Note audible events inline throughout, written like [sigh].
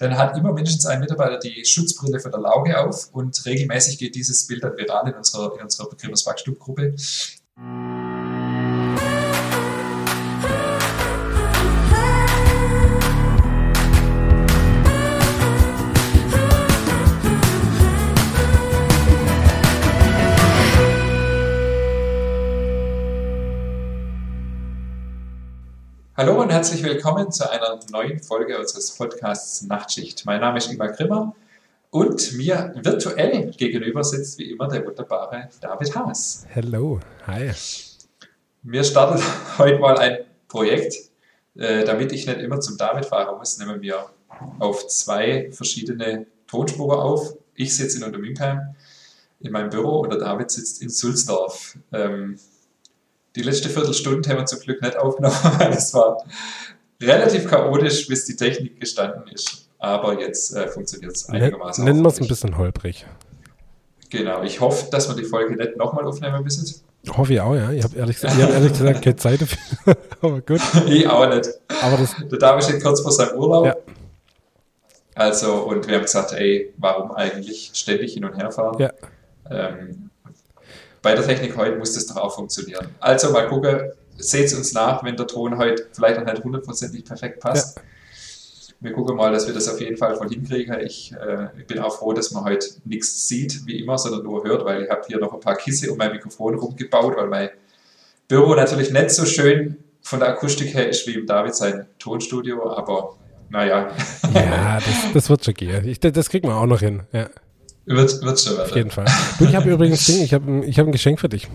dann hat immer mindestens ein Mitarbeiter die Schutzbrille von der Lauge auf und regelmäßig geht dieses Bild dann viral in unserer, in unserer Begriffes Wachstumgruppe. Hallo und herzlich willkommen zu einer neuen Folge unseres Podcasts Nachtschicht. Mein Name ist Ingmar Grimmer und mir virtuell gegenüber sitzt wie immer der wunderbare David Haas. Hallo, hi. Wir starten [laughs] heute mal ein Projekt, äh, damit ich nicht immer zum David fahren muss, nehmen wir auf zwei verschiedene Tonspuren auf. Ich sitze in Untermünkheim in meinem Büro und der David sitzt in Sulzdorf. Ähm, die letzte Viertelstunde haben wir zum Glück nicht aufgenommen, [laughs] weil es war relativ chaotisch, bis die Technik gestanden ist. Aber jetzt äh, funktioniert es einigermaßen. Nennen wir es ein bisschen holprig. Genau, ich hoffe, dass wir die Folge nicht nochmal aufnehmen müssen. Hoffe ich auch, ja. Ich habe ehrlich, hab ehrlich gesagt keine Zeit dafür. [laughs] Aber gut. [laughs] Ich auch nicht. Aber das Der David steht kurz vor seinem Urlaub. Ja. Also, und wir haben gesagt, ey, warum eigentlich ständig hin und her fahren? Ja. Ähm, bei der Technik heute muss das doch auch funktionieren. Also mal gucken, seht es uns nach, wenn der Ton heute vielleicht noch nicht hundertprozentig perfekt passt. Ja. Wir gucken mal, dass wir das auf jeden Fall voll hinkriegen. Ich, äh, ich bin auch froh, dass man heute nichts sieht, wie immer, sondern nur hört, weil ich habe hier noch ein paar Kisse um mein Mikrofon rumgebaut, weil mein Büro natürlich nicht so schön von der Akustik her ist wie im David sein Tonstudio, aber naja. Ja, das, das wird schon gehen. Ich, das kriegt man auch noch hin. Ja. Wird, wird schon Auf jeden Fall. Du, ich habe übrigens Ding, ich habe ich hab ein Geschenk für dich.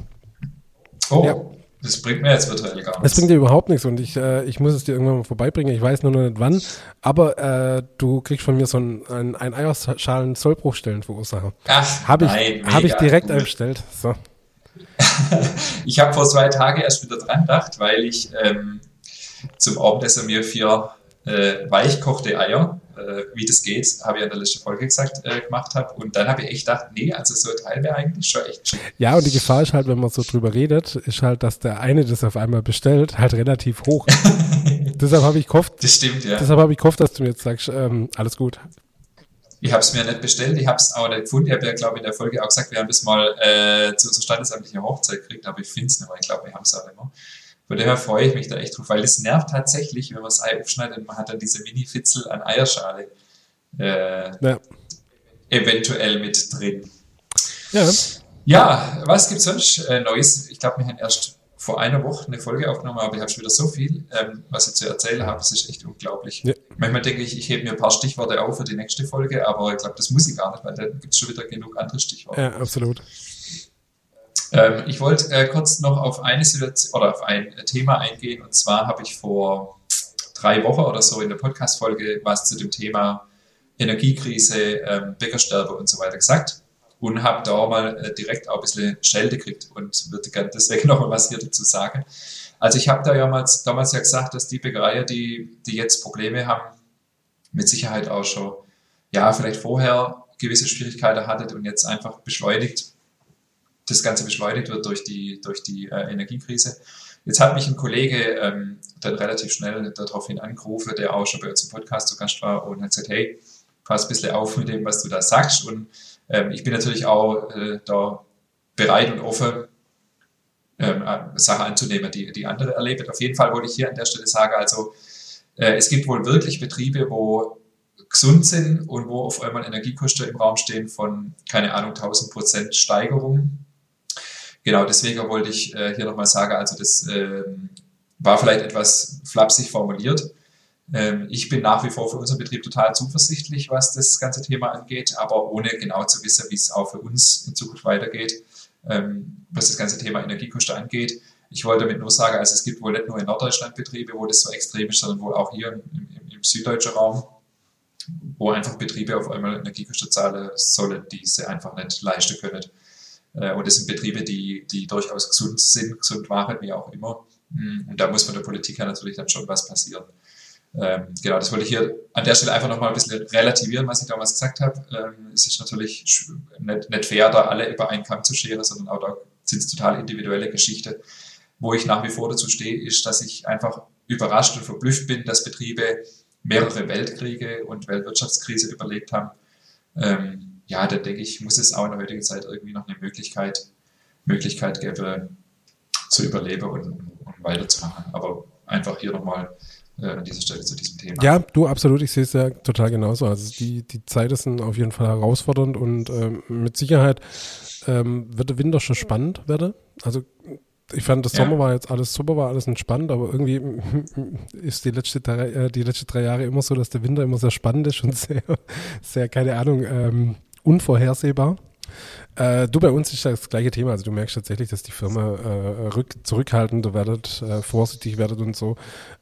Oh, ja. das bringt mir jetzt virtuell gar nichts. Das bringt dir überhaupt nichts und ich, äh, ich muss es dir irgendwann mal vorbeibringen. Ich weiß nur noch nicht wann, aber äh, du kriegst von mir so einen, einen, einen Eierschalen Sollbruchstellenverursacher. Ach, habe [laughs] ich, hab ich direkt cool. eingestellt. So. ich habe vor zwei Tagen erst wieder dran gedacht, weil ich ähm, zum Abendessen mir vier äh, weichkochte Eier äh, wie das geht, habe ich in der letzten Folge gesagt, äh, gemacht habe. Und dann habe ich echt gedacht, nee, also so ein Teil wäre eigentlich schon echt schick. Ja, und die Gefahr ist halt, wenn man so drüber redet, ist halt, dass der eine das auf einmal bestellt, halt relativ hoch. [laughs] deshalb habe ich gehofft, das stimmt, ja. Deshalb habe ich gehofft, dass du mir jetzt sagst, ähm, alles gut. Ich habe es mir nicht bestellt, ich habe es auch nicht gefunden. Ich habe ja, glaube ich, in der Folge auch gesagt, wir haben das mal äh, zu unserer standesamtlichen Hochzeit gekriegt, aber ich finde es nicht mehr. Ich glaube, wir haben es auch nicht mehr. Von daher freue ich mich da echt drauf, weil es nervt tatsächlich, wenn man das Ei aufschneidet und man hat dann diese Mini-Fitzel an Eierschale äh, ja. eventuell mit drin. Ja. Ja, was gibt es sonst äh, Neues? Ich glaube, wir haben erst vor einer Woche eine Folge aufgenommen, aber ich habe schon wieder so viel, ähm, was ich zu erzählen habe. Das ist echt unglaublich. Ja. Manchmal denke ich, ich hebe mir ein paar Stichworte auf für die nächste Folge, aber ich glaube, das muss ich gar nicht, weil da gibt es schon wieder genug andere Stichworte. Ja, absolut. Ähm, ich wollte äh, kurz noch auf eine Situation oder auf ein Thema eingehen. Und zwar habe ich vor drei Wochen oder so in der Podcast-Folge was zu dem Thema Energiekrise, ähm, Bäckersterbe und so weiter gesagt. Und habe da mal äh, direkt auch ein bisschen Schelte gekriegt und würde gerne deswegen [laughs] noch mal was hier dazu sagen. Also ich habe da ja mal, damals ja gesagt, dass die Bäckereier, die, die jetzt Probleme haben, mit Sicherheit auch schon, ja, vielleicht vorher gewisse Schwierigkeiten hattet und jetzt einfach beschleunigt das Ganze beschleunigt wird durch die, durch die äh, Energiekrise. Jetzt hat mich ein Kollege ähm, dann relativ schnell daraufhin angerufen, der auch schon bei uns im Podcast zu Gast war und hat gesagt, hey, pass ein bisschen auf mit dem, was du da sagst. Und ähm, ich bin natürlich auch äh, da bereit und offen, ähm, äh, Sachen anzunehmen, die, die andere erleben. Auf jeden Fall wollte ich hier an der Stelle sagen, also äh, es gibt wohl wirklich Betriebe, wo gesund sind und wo auf einmal Energiekosten im Raum stehen von, keine Ahnung, 1000 Prozent Steigerung Genau, deswegen wollte ich äh, hier nochmal sagen, also das ähm, war vielleicht etwas flapsig formuliert. Ähm, ich bin nach wie vor für unseren Betrieb total zuversichtlich, was das ganze Thema angeht, aber ohne genau zu wissen, wie es auch für uns in Zukunft weitergeht, ähm, was das ganze Thema Energiekosten angeht. Ich wollte damit nur sagen, also es gibt wohl nicht nur in Norddeutschland Betriebe, wo das so extrem ist, sondern wohl auch hier im, im, im süddeutschen Raum, wo einfach Betriebe auf einmal Energiekosten zahlen sollen, die sie einfach nicht leisten können. Äh, und das sind Betriebe, die, die durchaus gesund sind, gesund waren, wie auch immer. Mm, und da muss von der Politik her natürlich dann schon was passieren. Ähm, genau, das wollte ich hier an der Stelle einfach nochmal ein bisschen relativieren, was ich damals gesagt habe. Ähm, es ist natürlich nicht, nicht fair, da alle über einen Kamm zu scheren, sondern auch da sind es total individuelle Geschichten. Wo ich nach wie vor dazu stehe, ist, dass ich einfach überrascht und verblüfft bin, dass Betriebe mehrere Weltkriege und Weltwirtschaftskrise überlebt haben, ähm, ja, dann denke ich, muss es auch in der heutigen Zeit irgendwie noch eine Möglichkeit, Möglichkeit geben, zu überleben und, und weiterzumachen. Aber einfach hier nochmal äh, an dieser Stelle zu diesem Thema. Ja, du absolut, ich sehe es ja total genauso. Also die, die Zeit ist auf jeden Fall herausfordernd und ähm, mit Sicherheit ähm, wird der Winter schon spannend werden. Also ich fand, das ja. Sommer war jetzt alles super, war alles entspannt, aber irgendwie [laughs] ist die letzte drei, äh, die letzten drei Jahre immer so, dass der Winter immer sehr spannend ist und [laughs] sehr, sehr, keine Ahnung, ähm, unvorhersehbar. Äh, du, bei uns ist das gleiche Thema. Also du merkst tatsächlich, dass die Firma äh, rück, zurückhaltender werdet, äh, vorsichtig werdet und so.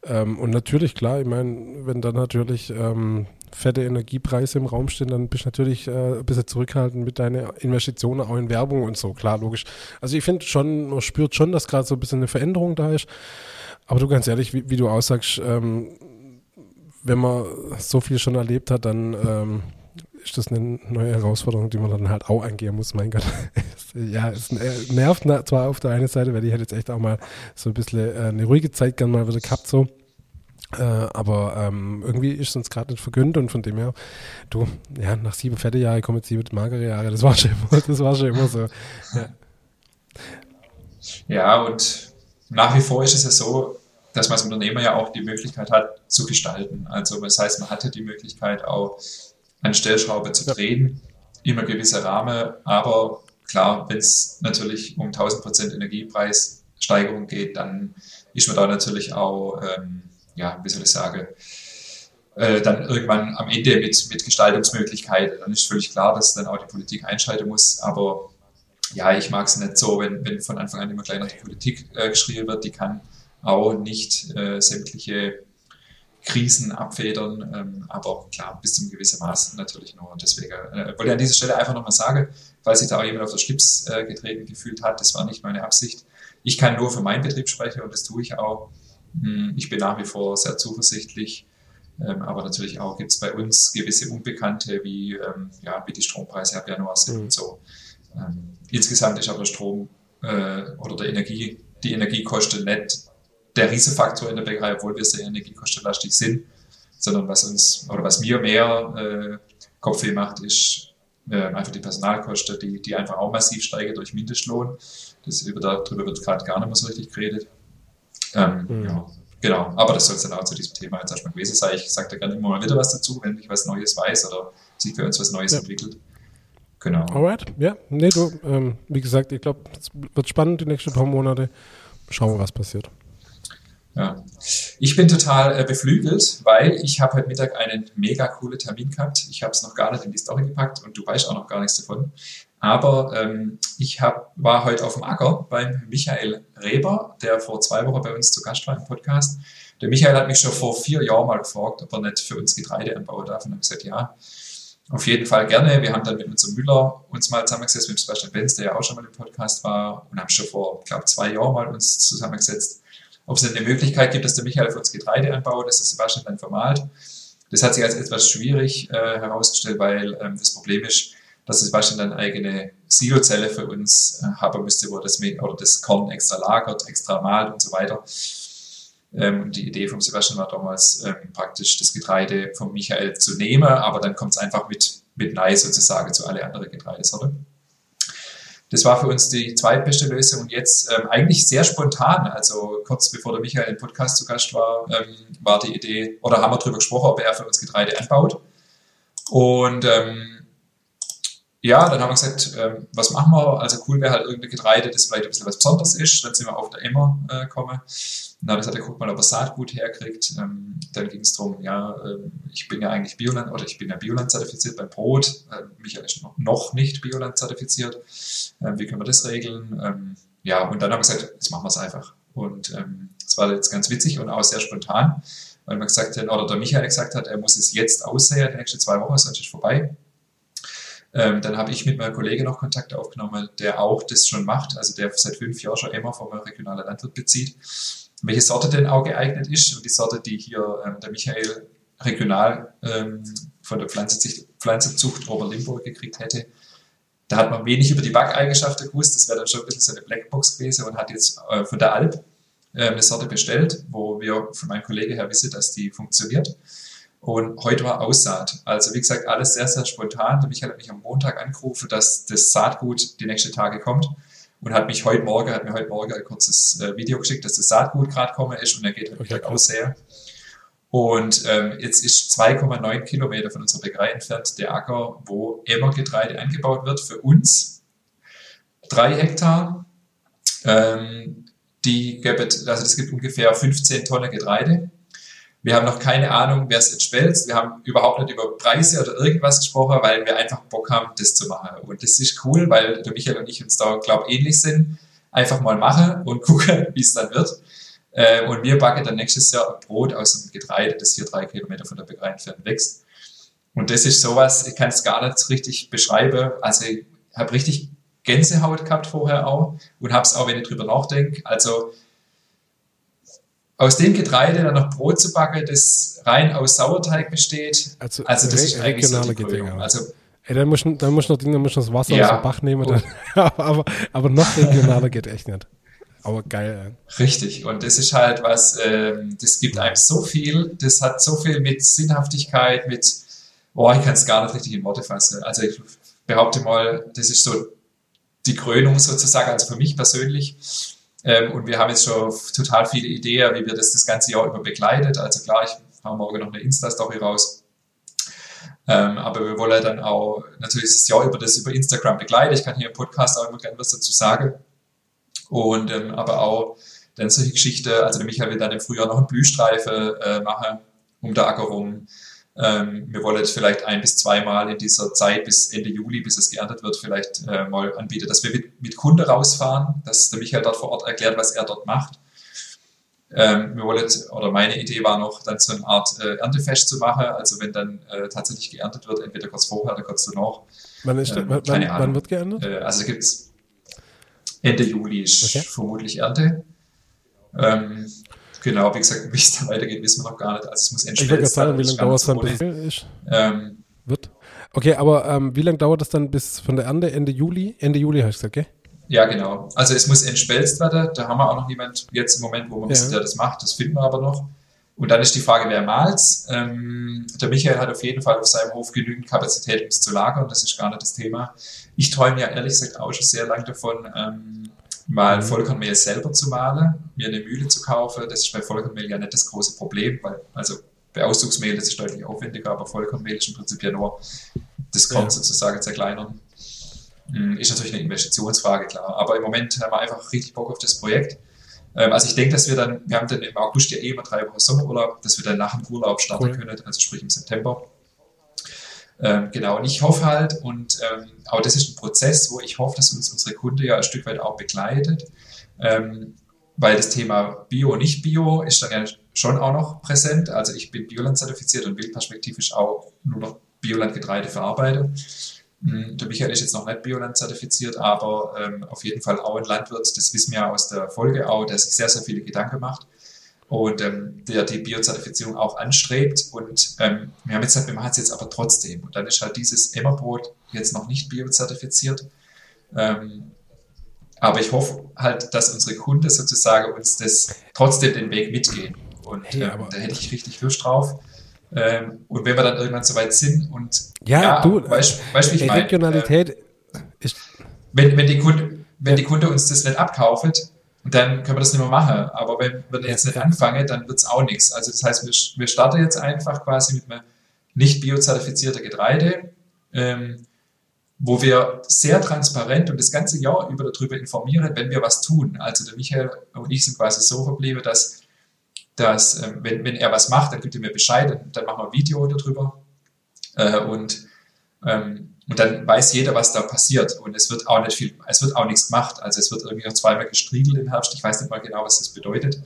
Ähm, und natürlich, klar, ich meine, wenn dann natürlich ähm, fette Energiepreise im Raum stehen, dann bist du natürlich äh, ein bisschen zurückhaltend mit deinen Investitionen auch in Werbung und so, klar, logisch. Also ich finde schon, man spürt schon, dass gerade so ein bisschen eine Veränderung da ist. Aber du ganz ehrlich, wie, wie du aussagst, ähm, wenn man so viel schon erlebt hat, dann ähm, ist das eine neue Herausforderung, die man dann halt auch angehen muss. Mein Gott. [laughs] ja, es nervt zwar auf der einen Seite, weil ich hätte jetzt echt auch mal so ein bisschen äh, eine ruhige Zeit gern mal wieder gehabt, so. Äh, aber ähm, irgendwie ist es uns gerade nicht vergönnt und von dem her, du, ja, nach sieben fette Jahre kommen jetzt sieben magere Jahre, das war schon immer, [laughs] das war schon immer so. Ja. ja, und nach wie vor ist es ja so, dass man als Unternehmer ja auch die Möglichkeit hat, zu gestalten. Also das heißt, man hatte die Möglichkeit auch an Stellschraube zu drehen, immer gewisse Rahmen, aber klar, wenn es natürlich um 1000 Prozent Energiepreissteigerung geht, dann ist man da natürlich auch, ähm, ja, wie soll ich sagen, äh, dann irgendwann am Ende mit, mit Gestaltungsmöglichkeiten. Dann ist völlig klar, dass dann auch die Politik einschalten muss, aber ja, ich mag es nicht so, wenn, wenn von Anfang an immer gleich noch die Politik äh, geschrieben wird, die kann auch nicht äh, sämtliche Krisen abfedern, ähm, aber klar, bis zum gewissen Maß natürlich nur. Deswegen äh, wollte ich an dieser Stelle einfach nochmal sagen, falls sich da auch jemand auf der Schlips äh, getreten gefühlt hat, das war nicht meine Absicht. Ich kann nur für meinen Betrieb sprechen und das tue ich auch. Hm, ich bin nach wie vor sehr zuversichtlich, ähm, aber natürlich auch gibt es bei uns gewisse Unbekannte, wie, ähm, ja, wie die Strompreise ab Januar sind mhm. und so. Ähm, insgesamt ist aber der Strom äh, oder der Energie, die Energiekosten nicht der Riesefaktor in der Bäckerei, obwohl wir sehr energiekostenlastig sind, sondern was uns oder was mir mehr äh, Kopfweh macht, ist äh, einfach die Personalkosten, die, die einfach auch massiv steigen durch Mindestlohn. Das über, darüber wird gerade gar nicht mehr so richtig geredet. Ähm, mhm. ja, genau, aber das soll es dann auch zu diesem Thema jetzt erstmal gewesen sein. Ich sage da gerne immer mal wieder was dazu, wenn ich was Neues weiß oder sich für uns was Neues ja. entwickelt. Genau. Alright, ja, nee, du, ähm, wie gesagt, ich glaube, es wird spannend die nächsten paar Monate. Schauen wir, was passiert. Ja. Ich bin total äh, beflügelt, weil ich habe heute Mittag einen mega coolen Termin gehabt. Ich habe es noch gar nicht in die Story gepackt und du weißt auch noch gar nichts davon. Aber ähm, ich hab, war heute auf dem Acker beim Michael Reber, der vor zwei Wochen bei uns zu Gast war im Podcast. Der Michael hat mich schon vor vier Jahren mal gefragt, ob er nicht für uns Getreide anbauen darf. Und ich habe gesagt, ja, auf jeden Fall gerne. Wir haben dann mit unserem Müller uns mal zusammengesetzt, mit Sebastian Benz, der ja auch schon mal im Podcast war, und haben schon vor, glaube, zwei Jahren mal uns zusammengesetzt ob es eine Möglichkeit gibt, dass der Michael für uns Getreide anbaut, dass das Sebastian dann vermahlt. Das hat sich als etwas schwierig äh, herausgestellt, weil ähm, das Problem ist, dass Sebastian dann eigene Silozelle für uns äh, haben müsste, wo das, oder das Korn extra lagert, extra malt und so weiter. Ähm, und die Idee vom Sebastian war damals ähm, praktisch das Getreide vom Michael zu nehmen, aber dann kommt es einfach mit, mit Nei sozusagen zu alle anderen Getreidesorten. Das war für uns die zweitbeste Lösung und jetzt ähm, eigentlich sehr spontan, also kurz bevor der Michael im Podcast zu Gast war, ähm, war die Idee, oder haben wir darüber gesprochen, ob er für uns Getreide anbaut. Und ähm, ja, dann haben wir gesagt, ähm, was machen wir? Also cool wäre halt irgendein Getreide, das vielleicht ein bisschen was Besonderes ist. Dann sind wir auf der Emmer äh, gekommen. Na, das hat er guckt mal, ob er Saatgut herkriegt. Ähm, dann ging es darum, ja, äh, ich bin ja eigentlich Bioland oder ich bin ja Bioland zertifiziert beim Brot. Äh, Michael ist noch, nicht Bioland zertifiziert. Ähm, wie können wir das regeln? Ähm, ja, und dann haben wir gesagt, jetzt machen wir es einfach. Und ähm, es war jetzt ganz witzig und auch sehr spontan, weil man gesagt hat, oder der Michael gesagt hat, er muss es jetzt aussehen, die nächsten zwei Wochen, sonst ist vorbei. Ähm, dann habe ich mit meinem Kollegen noch Kontakt aufgenommen, der auch das schon macht, also der seit fünf Jahren schon immer vom regionalen Landwirt bezieht. Welche Sorte denn auch geeignet ist und die Sorte, die hier ähm, der Michael regional ähm, von der Pflanzenzucht, Pflanzenzucht Oberlimburg gekriegt hätte, da hat man wenig über die Backeigenschaften gewusst. Das wäre dann schon ein bisschen so eine Blackbox gewesen und hat jetzt äh, von der Alp äh, eine Sorte bestellt, wo wir von meinem Kollegen her wissen, dass die funktioniert. Und heute war Aussaat. Also wie gesagt, alles sehr, sehr spontan. Der Michael hat mich am Montag angerufen, dass das Saatgut die nächsten Tage kommt und hat mich heute Morgen, hat mir heute Morgen ein kurzes äh, Video geschickt, dass das Saatgut gerade kommen ist und er geht heute okay, Mittag aussäen. Und ähm, jetzt ist 2,9 Kilometer von unserer Bäckerei entfernt der Acker, wo Emmergetreide angebaut wird für uns. Drei Hektar. Ähm, die gibt, also es gibt ungefähr 15 Tonnen Getreide. Wir haben noch keine Ahnung, wer es entschwelzt. Wir haben überhaupt nicht über Preise oder irgendwas gesprochen, weil wir einfach Bock haben, das zu machen. Und das ist cool, weil der Michael und ich uns da, glaube ich, ähnlich sind. Einfach mal machen und [laughs] gucken, wie es dann wird. Äh, und wir backen dann nächstes Jahr Brot aus dem Getreide, das hier drei Kilometer von der Bäckerei entfernt wächst. Und das ist sowas, ich kann es gar nicht richtig beschreiben. Also ich habe richtig Gänsehaut gehabt vorher auch und habe es auch, wenn ich drüber nachdenke. Also aus dem Getreide dann noch Brot zu backen, das rein aus Sauerteig besteht. Also, also das ist eigentlich so die Krönung. Also Ey, dann musst du dann musst noch, dann musst du das Wasser ja. aus dem Bach nehmen. Dann, [laughs] aber, aber noch regionaler geht echt nicht. Aber geil. Richtig. Und das ist halt was, ähm, das gibt einem so viel, das hat so viel mit Sinnhaftigkeit, mit, boah, ich kann es gar nicht richtig in Worte fassen. Also ich behaupte mal, das ist so die Krönung sozusagen, also für mich persönlich. Ähm, und wir haben jetzt schon total viele Ideen, wie wir das das ganze Jahr über begleitet. Also klar, ich mache morgen noch eine Insta-Story raus. Ähm, aber wir wollen dann auch natürlich das Jahr über das über Instagram begleiten. Ich kann hier im Podcast auch immer gerne was dazu sagen. Und ähm, aber auch dann solche Geschichten, also der Michael will dann im Frühjahr noch einen Blühstreifen äh, machen um Acker rum. Ähm, wir wollen jetzt vielleicht ein bis zweimal in dieser Zeit bis Ende Juli, bis es geerntet wird, vielleicht äh, mal anbieten, dass wir mit, mit Kunde rausfahren, dass der Michael dort vor Ort erklärt, was er dort macht. Ähm, wir wollen, oder meine Idee war noch, dann so eine Art äh, Erntefest zu machen, also wenn dann äh, tatsächlich geerntet wird, entweder kurz vorher oder kurz danach. Wann, ist, ähm, wann, wann, wird geerntet? Äh, also gibt es Ende Juli ist okay. vermutlich Ernte. Ähm, Genau, wie gesagt, [laughs] wie es da weitergeht, wissen wir noch gar nicht. Also es muss entschwelzt Ich wollte sagen, wie lange dauert es dann bis ist? Ähm, wird? Okay, aber ähm, wie lange dauert das dann bis von der Ernte Ende Juli? Ende Juli hast du gesagt, gell? Ja, genau. Also es muss entschwelzt werden. Da haben wir auch noch niemand jetzt im Moment, wo man ja. der das macht. Das finden wir aber noch. Und dann ist die Frage, wer malt ähm, Der Michael hat auf jeden Fall auf seinem Hof genügend Kapazität, um es zu lagern. Das ist gar nicht das Thema. Ich träume ja ehrlich gesagt auch schon sehr lange davon, ähm, mal mhm. Vollkornmehl selber zu mahlen, mir eine Mühle zu kaufen. Das ist bei Vollkornmehl ja nicht das große Problem, weil also bei Auszugsmehl das ist deutlich aufwendiger, aber Vollkornmehl ist im Prinzip ja nur das Korn ja. sozusagen zerkleinern. Hm, ist natürlich eine Investitionsfrage, klar. Aber im Moment haben wir einfach richtig Bock auf das Projekt. Ähm, also ich denke, dass wir dann, wir haben dann im August ja eh immer drei Wochen Sommerurlaub, dass wir dann nach dem Urlaub starten cool. können, also sprich im September. Ähm, genau, und ich hoffe halt, und ähm, auch das ist ein Prozess, wo ich hoffe, dass uns unsere Kunde ja ein Stück weit auch begleitet, ähm, weil das Thema Bio, nicht Bio ist dann ja schon auch noch präsent. Also ich bin Bioland zertifiziert und will perspektivisch auch nur noch Biolandgetreide verarbeiten. Hm, der Michael ist jetzt noch nicht Bioland zertifiziert, aber ähm, auf jeden Fall auch ein Landwirt, das wissen wir ja aus der Folge auch, der sich sehr, sehr viele Gedanken macht und ähm, der die Biozertifizierung auch anstrebt. Und ähm, wir haben jetzt gesagt, wir machen es jetzt aber trotzdem. Und dann ist halt dieses Emmerbrot jetzt noch nicht biozertifiziert. Ähm, aber ich hoffe halt, dass unsere Kunden sozusagen uns das trotzdem den Weg mitgehen. Und hey, ähm, da hätte ich richtig Lust drauf. Ähm, und wenn wir dann irgendwann soweit sind und ja, ja du, weißt, weißt, ich meine? Regionalität äh, ist wenn, wenn die Kunde, wenn die Kunde uns das nicht abkauft, dann können wir das nicht mehr machen. Aber wenn wir jetzt nicht anfangen, dann wird es auch nichts. Also das heißt, wir, wir starten jetzt einfach quasi mit einem nicht biozertifizierten Getreide, ähm, wo wir sehr transparent und das ganze Jahr über darüber informieren, wenn wir was tun. Also der Michael und ich sind quasi so verblieben, dass, dass ähm, wenn, wenn er was macht, dann gibt er mir Bescheid, dann, dann machen wir ein Video darüber. Äh, und ähm, und dann weiß jeder, was da passiert. Und es wird auch nicht viel, es wird auch nichts gemacht. Also es wird irgendwie noch zweimal gestriegelt im Herbst. Ich weiß nicht mal genau, was das bedeutet.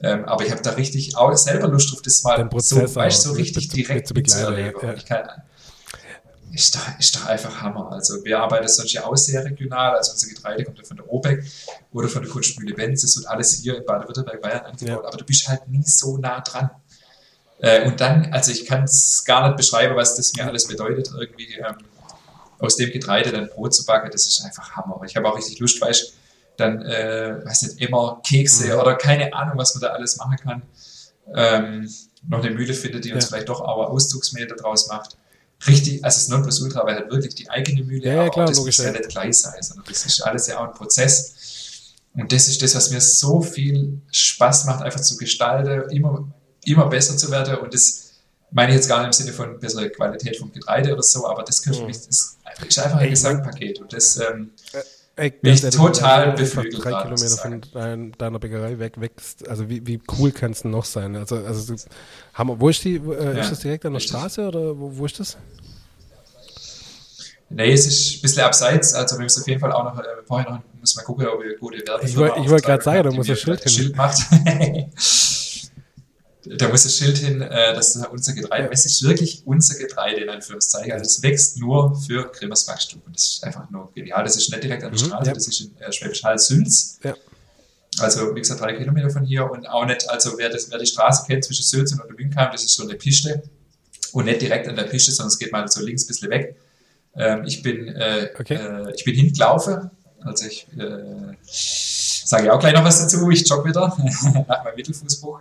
Ähm, aber ich habe da richtig auch selber Lust drauf, das mal so, weißt, so richtig direkt mitzuerleben. Ja. Ich kann, ist doch, ist doch einfach Hammer. Also wir arbeiten sonst ja auch sehr regional. Also unser Getreide kommt ja von der OPEC oder von der Kunstmühle Benz. Das wird alles hier in Baden-Württemberg, Bayern angebaut. Ja. Aber du bist halt nie so nah dran. Äh, und dann, also ich kann es gar nicht beschreiben, was das mir alles bedeutet. Irgendwie ähm, aus dem Getreide dann Brot zu backen, das ist einfach Hammer. Ich habe auch richtig Lust, weißt dann, äh, weiß nicht, immer Kekse mhm. oder keine Ahnung, was man da alles machen kann. Ähm, noch eine Mühle findet, die uns ja. vielleicht doch aber Auszugsmehl daraus macht. Richtig, also das Nonplusultra wäre halt wirklich die eigene Mühle, ja, ja, klar, das logisch, muss ja nicht gleich sein, sondern das ist alles ja auch ein Prozess. Und das ist das, was mir so viel Spaß macht, einfach zu gestalten, immer, immer besser zu werden. Und das meine ich jetzt gar nicht im Sinne von bessere Qualität vom Getreide oder so, aber das, könnte mhm. mich, das ist einfach ein Gesamtpaket. Und das ähm, äh, Ey, bin ich total beflügelt. Drei Kilometer von dein, deiner Bäckerei weg wächst. Also wie, wie cool kann es noch sein? Also, also haben, wo ist die? Äh, ja, ist das direkt an der Straße oder wo, wo ist das? Nee, es ist ein bisschen abseits, also wir müssen auf jeden Fall auch noch, äh, vorher noch, müssen wir gucken, ob wir gute Werbung Ich wollte wollt gerade sagen, da muss ein Schild hin. Schild macht. [laughs] da muss das Schild hin, äh, das ist unser Getreide. Ja. Es ist wirklich unser Getreide in Anführungszeichen. Also es wächst nur für Grimmers Backstube. Und das ist einfach nur genial. Das ist nicht direkt an der mhm, Straße, ja. das ist in äh, Schwäbisch Hall Sülz. Ja. Also wie gesagt, drei Kilometer von hier und auch nicht, also wer, das, wer die Straße kennt zwischen Sülz und Untermünkheim, das ist so eine Piste. Und nicht direkt an der Piste, sondern es geht mal so links ein bisschen weg. Ähm, ich bin, äh, okay. äh, ich bin hingelaufen. Also ich äh, sage ich auch gleich noch was dazu. Ich jogge wieder [laughs] nach meinem Mittelfußbruch.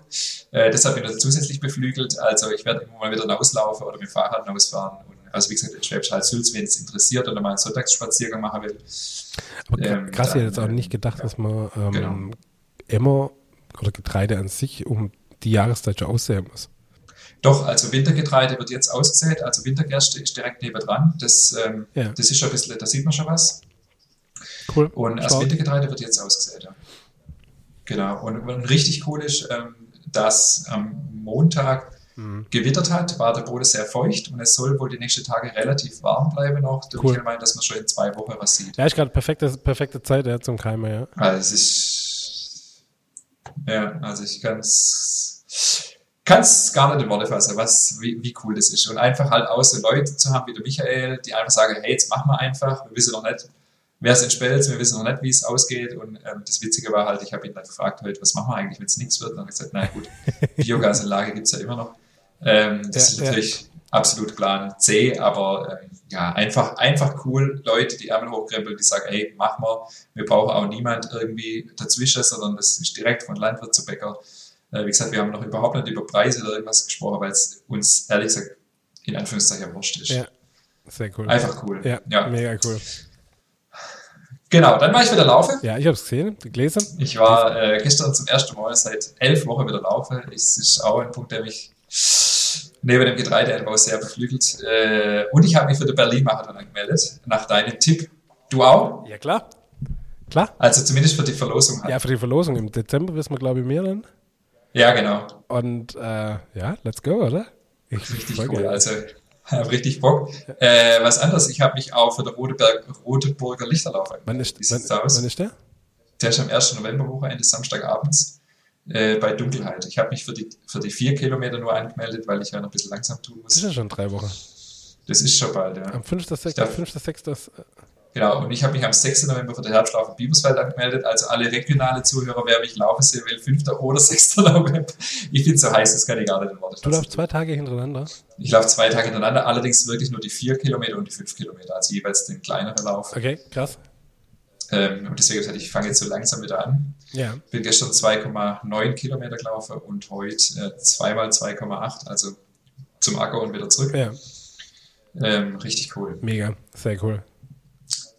Äh, deshalb bin ich zusätzlich beflügelt. Also ich werde immer mal wieder rauslaufen oder mit dem Fahrrad rausfahren. Und also wie gesagt, in Schwäbisch Hall-Sülz, wenn es interessiert oder mal einen Sonntagsspaziergang machen will. Aber ähm, krass, ich hätte jetzt auch nicht gedacht, dass man ähm, genau. immer oder Getreide an sich um die Jahreszeit schon aussehen muss. Doch, also Wintergetreide wird jetzt ausgesät, also Wintergerste ist direkt nebendran. Das, ähm, ja. das ist schon ein bisschen, da sieht man schon was. Cool. Und das Wintergetreide wird jetzt ausgesät. Ja. Genau. Und, und, richtig cool ist, ähm, dass am Montag mhm. gewittert hat, war der Boden sehr feucht und es soll wohl die nächsten Tage relativ warm bleiben noch. Durch cool. meint, dass man schon in zwei Wochen was sieht. Ja, ich gerade perfekte, perfekte Zeit ja, zum Keimer, ja. Also es ist ja, also ich kann es kann es gar nicht in Worte fassen, was, wie, wie cool das ist. Und einfach halt auch so Leute zu haben wie der Michael, die einfach sagen, hey, jetzt machen wir einfach, wir wissen noch nicht, wer es in Spelz, wir wissen noch nicht, wie es ausgeht. Und ähm, das Witzige war halt, ich habe ihn dann gefragt heute, was machen wir eigentlich, wenn es nichts wird? Und dann habe ich gesagt, na gut, [laughs] Biogasanlage gibt es ja immer noch. Ähm, das ja, ist natürlich ja. absolut Plan C, aber ähm, ja, einfach, einfach cool, Leute, die Ärmel hochkrempeln, die sagen, hey, mach mal, wir brauchen auch niemand irgendwie dazwischen, sondern das ist direkt von Landwirt zu Bäcker. Äh, wie gesagt, wir haben noch überhaupt nicht über Preise oder irgendwas gesprochen, weil es uns ehrlich gesagt in Anführungszeichen wurscht ist. Ja, sehr cool. Einfach cool. Ja, ja. mega cool. Genau, dann war ich wieder laufen. Ja, ich habe es gesehen, gelesen. Ich war äh, gestern zum ersten Mal seit elf Wochen wieder laufen. Es ist auch ein Punkt, der mich neben dem Getreideanbau sehr beflügelt. Äh, und ich habe mich für den Berlin-Marathon angemeldet, nach deinem Tipp. Du auch? Ja, klar. Klar. Also zumindest für die Verlosung. Halt. Ja, für die Verlosung. Im Dezember wissen wir, glaube ich, mehr dann. Ja, genau. Und äh, ja, let's go, oder? Ich Richtig cool. Also [laughs] habe richtig Bock. Äh, was anderes, ich habe mich auch für den Roteberg, Roteburger Lichterlauf angemeldet. Wann ist, wann, wann ist der? Der ist am 1. November Wochenende, Samstagabends äh, bei Dunkelheit. Ich habe mich für die, für die vier Kilometer nur angemeldet, weil ich ja noch ein bisschen langsam tun muss. Das ist ja schon drei Wochen. Das ist schon bald, ja. Am 5.6. Genau, und ich habe mich am 6. November für den Herbstlauf in Biebersfeld angemeldet. Also alle regionale Zuhörer, wer mich laufen sehen will, 5. oder [laughs] 6. November. Ich finde es so heiß, das kann ich gar nicht in Worte Du laufst zwei Tage hintereinander? Ich laufe zwei Tage hintereinander, allerdings wirklich nur die 4 Kilometer und die 5 Kilometer, also jeweils den kleineren Lauf. Okay, krass. Ähm, und deswegen gesagt, ich fange jetzt so langsam wieder an. Ja. Bin gestern 2,9 Kilometer gelaufen und heute äh, zweimal 2,8, also zum Acker und wieder zurück. Ja. Ähm, richtig cool. Mega, sehr cool.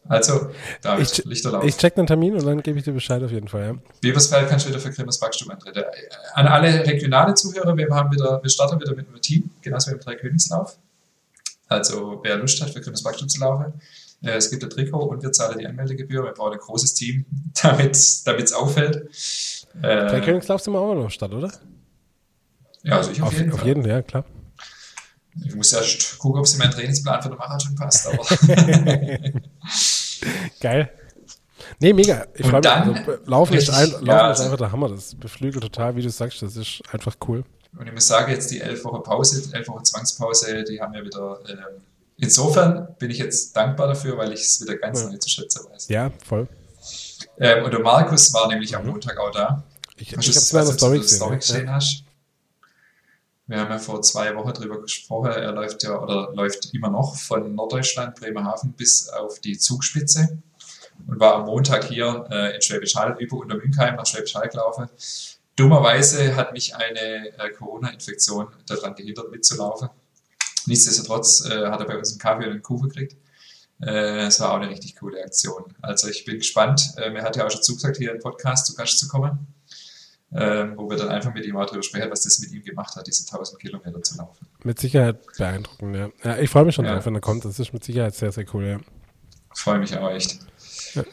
Also, David, ich, Lichterlauf. Ich check den Termin und dann gebe ich dir Bescheid auf jeden Fall. Ja. Webersfeld kannst du wieder für Grimmers Backstube antreten. An alle regionale Zuhörer, wir, haben wieder, wir starten wieder mit einem Team, genauso wie im Dreikönigslauf. Also, wer Lust hat, für Grimmers Backstube zu laufen, äh, es gibt ein Trikot und wir zahlen die Anmeldegebühr. Wir brauchen ein großes Team, [laughs] damit es auffällt. Äh, Dreikönigslauf sind wir auch noch Stadt, oder? Ja, also ich auf, auf jeden Fall. Auf jeden, ja, klar. Ich muss erst gucken, ob es in meinen Trainingsplan für den Marathon passt. Aber [laughs] [laughs] [laughs] Geil. Nee, mega. Ich freue mich. Also, laufen ist, ein, Laufen ja, ist also einfach der Hammer. Das beflügelt total, wie du sagst. Das ist einfach cool. Und ich muss sagen, jetzt die elf Wochen Pause, elf Wochen Zwangspause, die haben ja wieder. Ähm, insofern bin ich jetzt dankbar dafür, weil ich es wieder ganz ja. neu zu schätzen weiß. Ja, voll. Ähm, und der Markus war nämlich am Montag auch da. Ich, ich habe es Story gesehen. Story gesehen ja. hast. Wir haben ja vor zwei Wochen darüber gesprochen. Er läuft ja oder läuft immer noch von Norddeutschland, Bremerhaven bis auf die Zugspitze und war am Montag hier äh, in Schwäbisch Hall über Untermünkheim nach Schwäbisch Hall gelaufen. Dummerweise hat mich eine äh, Corona-Infektion daran gehindert, mitzulaufen. Nichtsdestotrotz äh, hat er bei uns einen Kaffee und einen Kuchen gekriegt. Äh, es war auch eine richtig coole Aktion. Also ich bin gespannt. Ähm, er hat ja auch schon zugesagt, hier im Podcast zu Gast zu kommen, ähm, wo wir dann einfach mit ihm auch darüber sprechen, was das mit ihm gemacht hat, diese 1000 Kilometer zu laufen. Mit Sicherheit beeindruckend, ja. ja ich freue mich schon ja. drauf, wenn er kommt. Das ist mit Sicherheit sehr, sehr cool, ja. Freue mich auch echt. Ja.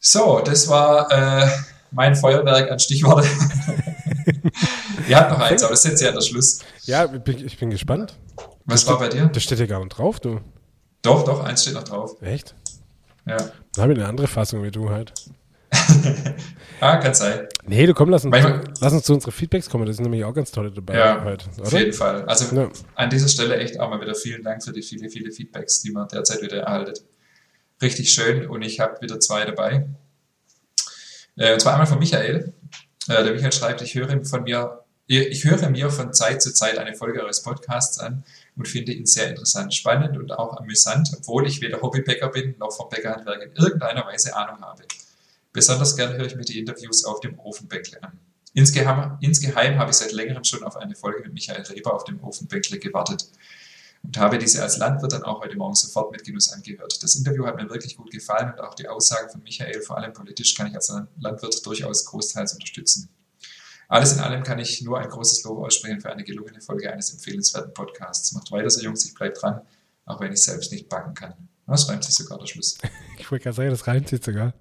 So, das war äh, mein Feuerwerk an Stichworte. [laughs] Ihr habt noch eins, aber das ist jetzt ja der Schluss. Ja, ich bin, ich bin gespannt. Was das war bei dir? Das steht ja gar nicht drauf, du. Doch, doch, eins steht noch drauf. Echt? Ja. Dann habe ich eine andere Fassung wie du halt. [laughs] ah, kann sein. Nee, du komm, lass uns, Manchmal, lass uns zu unseren Feedbacks kommen. Das sind nämlich auch ganz tolle dabei ja, heute. Auf jeden Fall. Also ja. an dieser Stelle echt auch mal wieder vielen Dank für die viele, viele Feedbacks, die man derzeit wieder erhaltet. Richtig schön und ich habe wieder zwei dabei. Äh, und zwar einmal von Michael. Äh, der Michael schreibt, ich höre von mir, ich höre mir von Zeit zu Zeit eine Folge eures Podcasts an und finde ihn sehr interessant, spannend und auch amüsant, obwohl ich weder Hobbybäcker bin noch vom Bäckerhandwerk in irgendeiner Weise Ahnung habe. Besonders gern höre ich mir die Interviews auf dem Ofenbäckle an. Insgeheim, insgeheim habe ich seit längerem schon auf eine Folge mit Michael Reber auf dem Ofenbäckle gewartet und habe diese als Landwirt dann auch heute Morgen sofort mit Genuss angehört. Das Interview hat mir wirklich gut gefallen und auch die Aussagen von Michael, vor allem politisch, kann ich als Landwirt durchaus großteils unterstützen. Alles in allem kann ich nur ein großes Lob aussprechen für eine gelungene Folge eines empfehlenswerten Podcasts. Macht weiter so, Jungs, ich bleibe dran, auch wenn ich selbst nicht backen kann. Das reimt sich sogar der Schluss. [laughs] Ich wollte gerade sagen, das reimt sich sogar.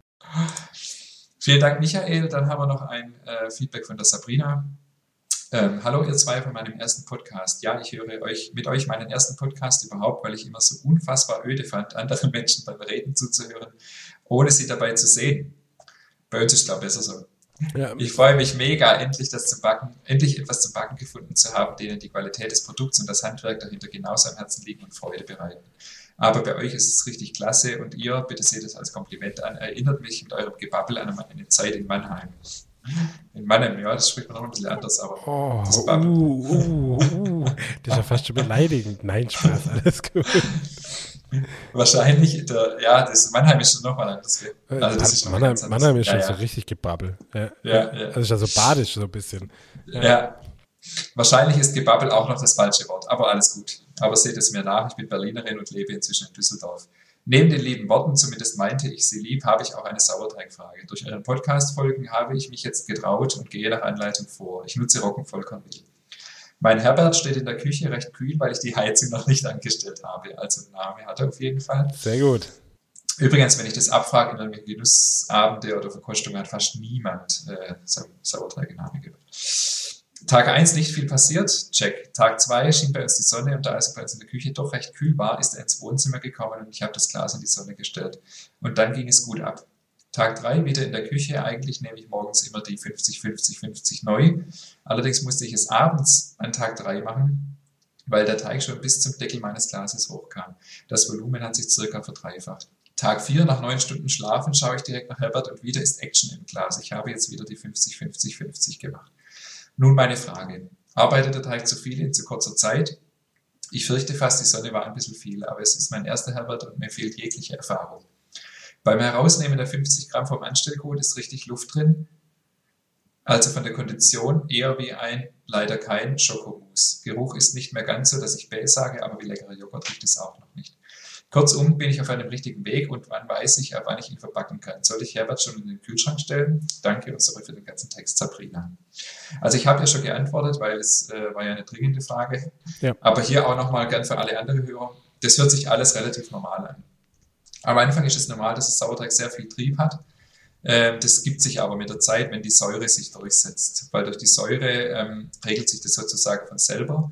Vielen Dank, Michael. Dann haben wir noch ein äh, Feedback von der Sabrina. Ähm, hallo, ihr zwei von meinem ersten Podcast. Ja, ich höre euch mit euch meinen ersten Podcast überhaupt, weil ich immer so unfassbar öde fand, anderen Menschen beim Reden zuzuhören, ohne sie dabei zu sehen. Bei uns ist glaube ich, besser so. Ja. Ich freue mich mega, endlich das zu backen, endlich etwas zum Backen gefunden zu haben, denen die Qualität des Produkts und das Handwerk dahinter genauso am Herzen liegen und Freude bereiten. Aber bei euch ist es richtig klasse und ihr, bitte seht es als Kompliment an, erinnert mich mit eurem Gebabbel an eine Zeit in Mannheim. In Mannheim, ja, das spricht man noch ein bisschen anders, aber oh, das uh, uh, uh, Das ist ja fast schon beleidigend. Nein, Spaß, alles gut. Wahrscheinlich, der, ja, das Mannheim ist schon nochmal anders. Äh, also das ist Mannheim, Mannheim ist schon ja, so richtig gebabbel. Ja, ja, ja. Also ist ja so badisch so ein bisschen. Ja. Wahrscheinlich ist Gebabbel auch noch das falsche Wort, aber alles gut. Aber seht es mir nach, ich bin Berlinerin und lebe inzwischen in Düsseldorf. Neben den lieben Worten, zumindest meinte ich sie lieb, habe ich auch eine Sauerteigfrage. Durch euren Podcast-Folgen habe ich mich jetzt getraut und gehe nach Anleitung vor. Ich nutze Roggenvollkornmehl. Mein Herbert steht in der Küche recht kühl, weil ich die Heizung noch nicht angestellt habe. Also Name hat er auf jeden Fall. Sehr gut. Übrigens, wenn ich das abfrage in einem Genussabende oder Verkostung, hat fast niemand äh, Sauerteigname gehört. Tag 1 nicht viel passiert, check. Tag 2 schien bei uns die Sonne und da es bei uns in der Küche doch recht kühl war, ist er ins Wohnzimmer gekommen und ich habe das Glas in die Sonne gestellt. Und dann ging es gut ab. Tag 3 wieder in der Küche. Eigentlich nehme ich morgens immer die 50, 50, 50 neu. Allerdings musste ich es abends an Tag 3 machen, weil der Teig schon bis zum Deckel meines Glases hochkam. Das Volumen hat sich circa verdreifacht. Tag 4, nach neun Stunden Schlafen, schaue ich direkt nach Herbert und wieder ist Action im Glas. Ich habe jetzt wieder die 50, 50, 50 gemacht. Nun meine Frage. Arbeitet der Teig zu viel in zu kurzer Zeit? Ich fürchte fast, die Sonne war ein bisschen viel, aber es ist mein erster Herbert und mir fehlt jegliche Erfahrung. Beim Herausnehmen der 50 Gramm vom Anstellcode ist richtig Luft drin. Also von der Kondition eher wie ein, leider kein Schokomousse. Geruch ist nicht mehr ganz so, dass ich Bäh sage, aber wie leckerer Joghurt riecht es auch noch nicht. Kurzum bin ich auf einem richtigen Weg und wann weiß ich, ab wann ich ihn verpacken kann. Soll ich Herbert schon in den Kühlschrank stellen? Danke und sorry für den ganzen Text, Sabrina. Also ich habe ja schon geantwortet, weil es äh, war ja eine dringende Frage. Ja. Aber hier auch nochmal gern für alle anderen Hörer. Das hört sich alles relativ normal an. Am Anfang ist es normal, dass das Sauerteig sehr viel Trieb hat. Ähm, das gibt sich aber mit der Zeit, wenn die Säure sich durchsetzt, weil durch die Säure ähm, regelt sich das sozusagen von selber.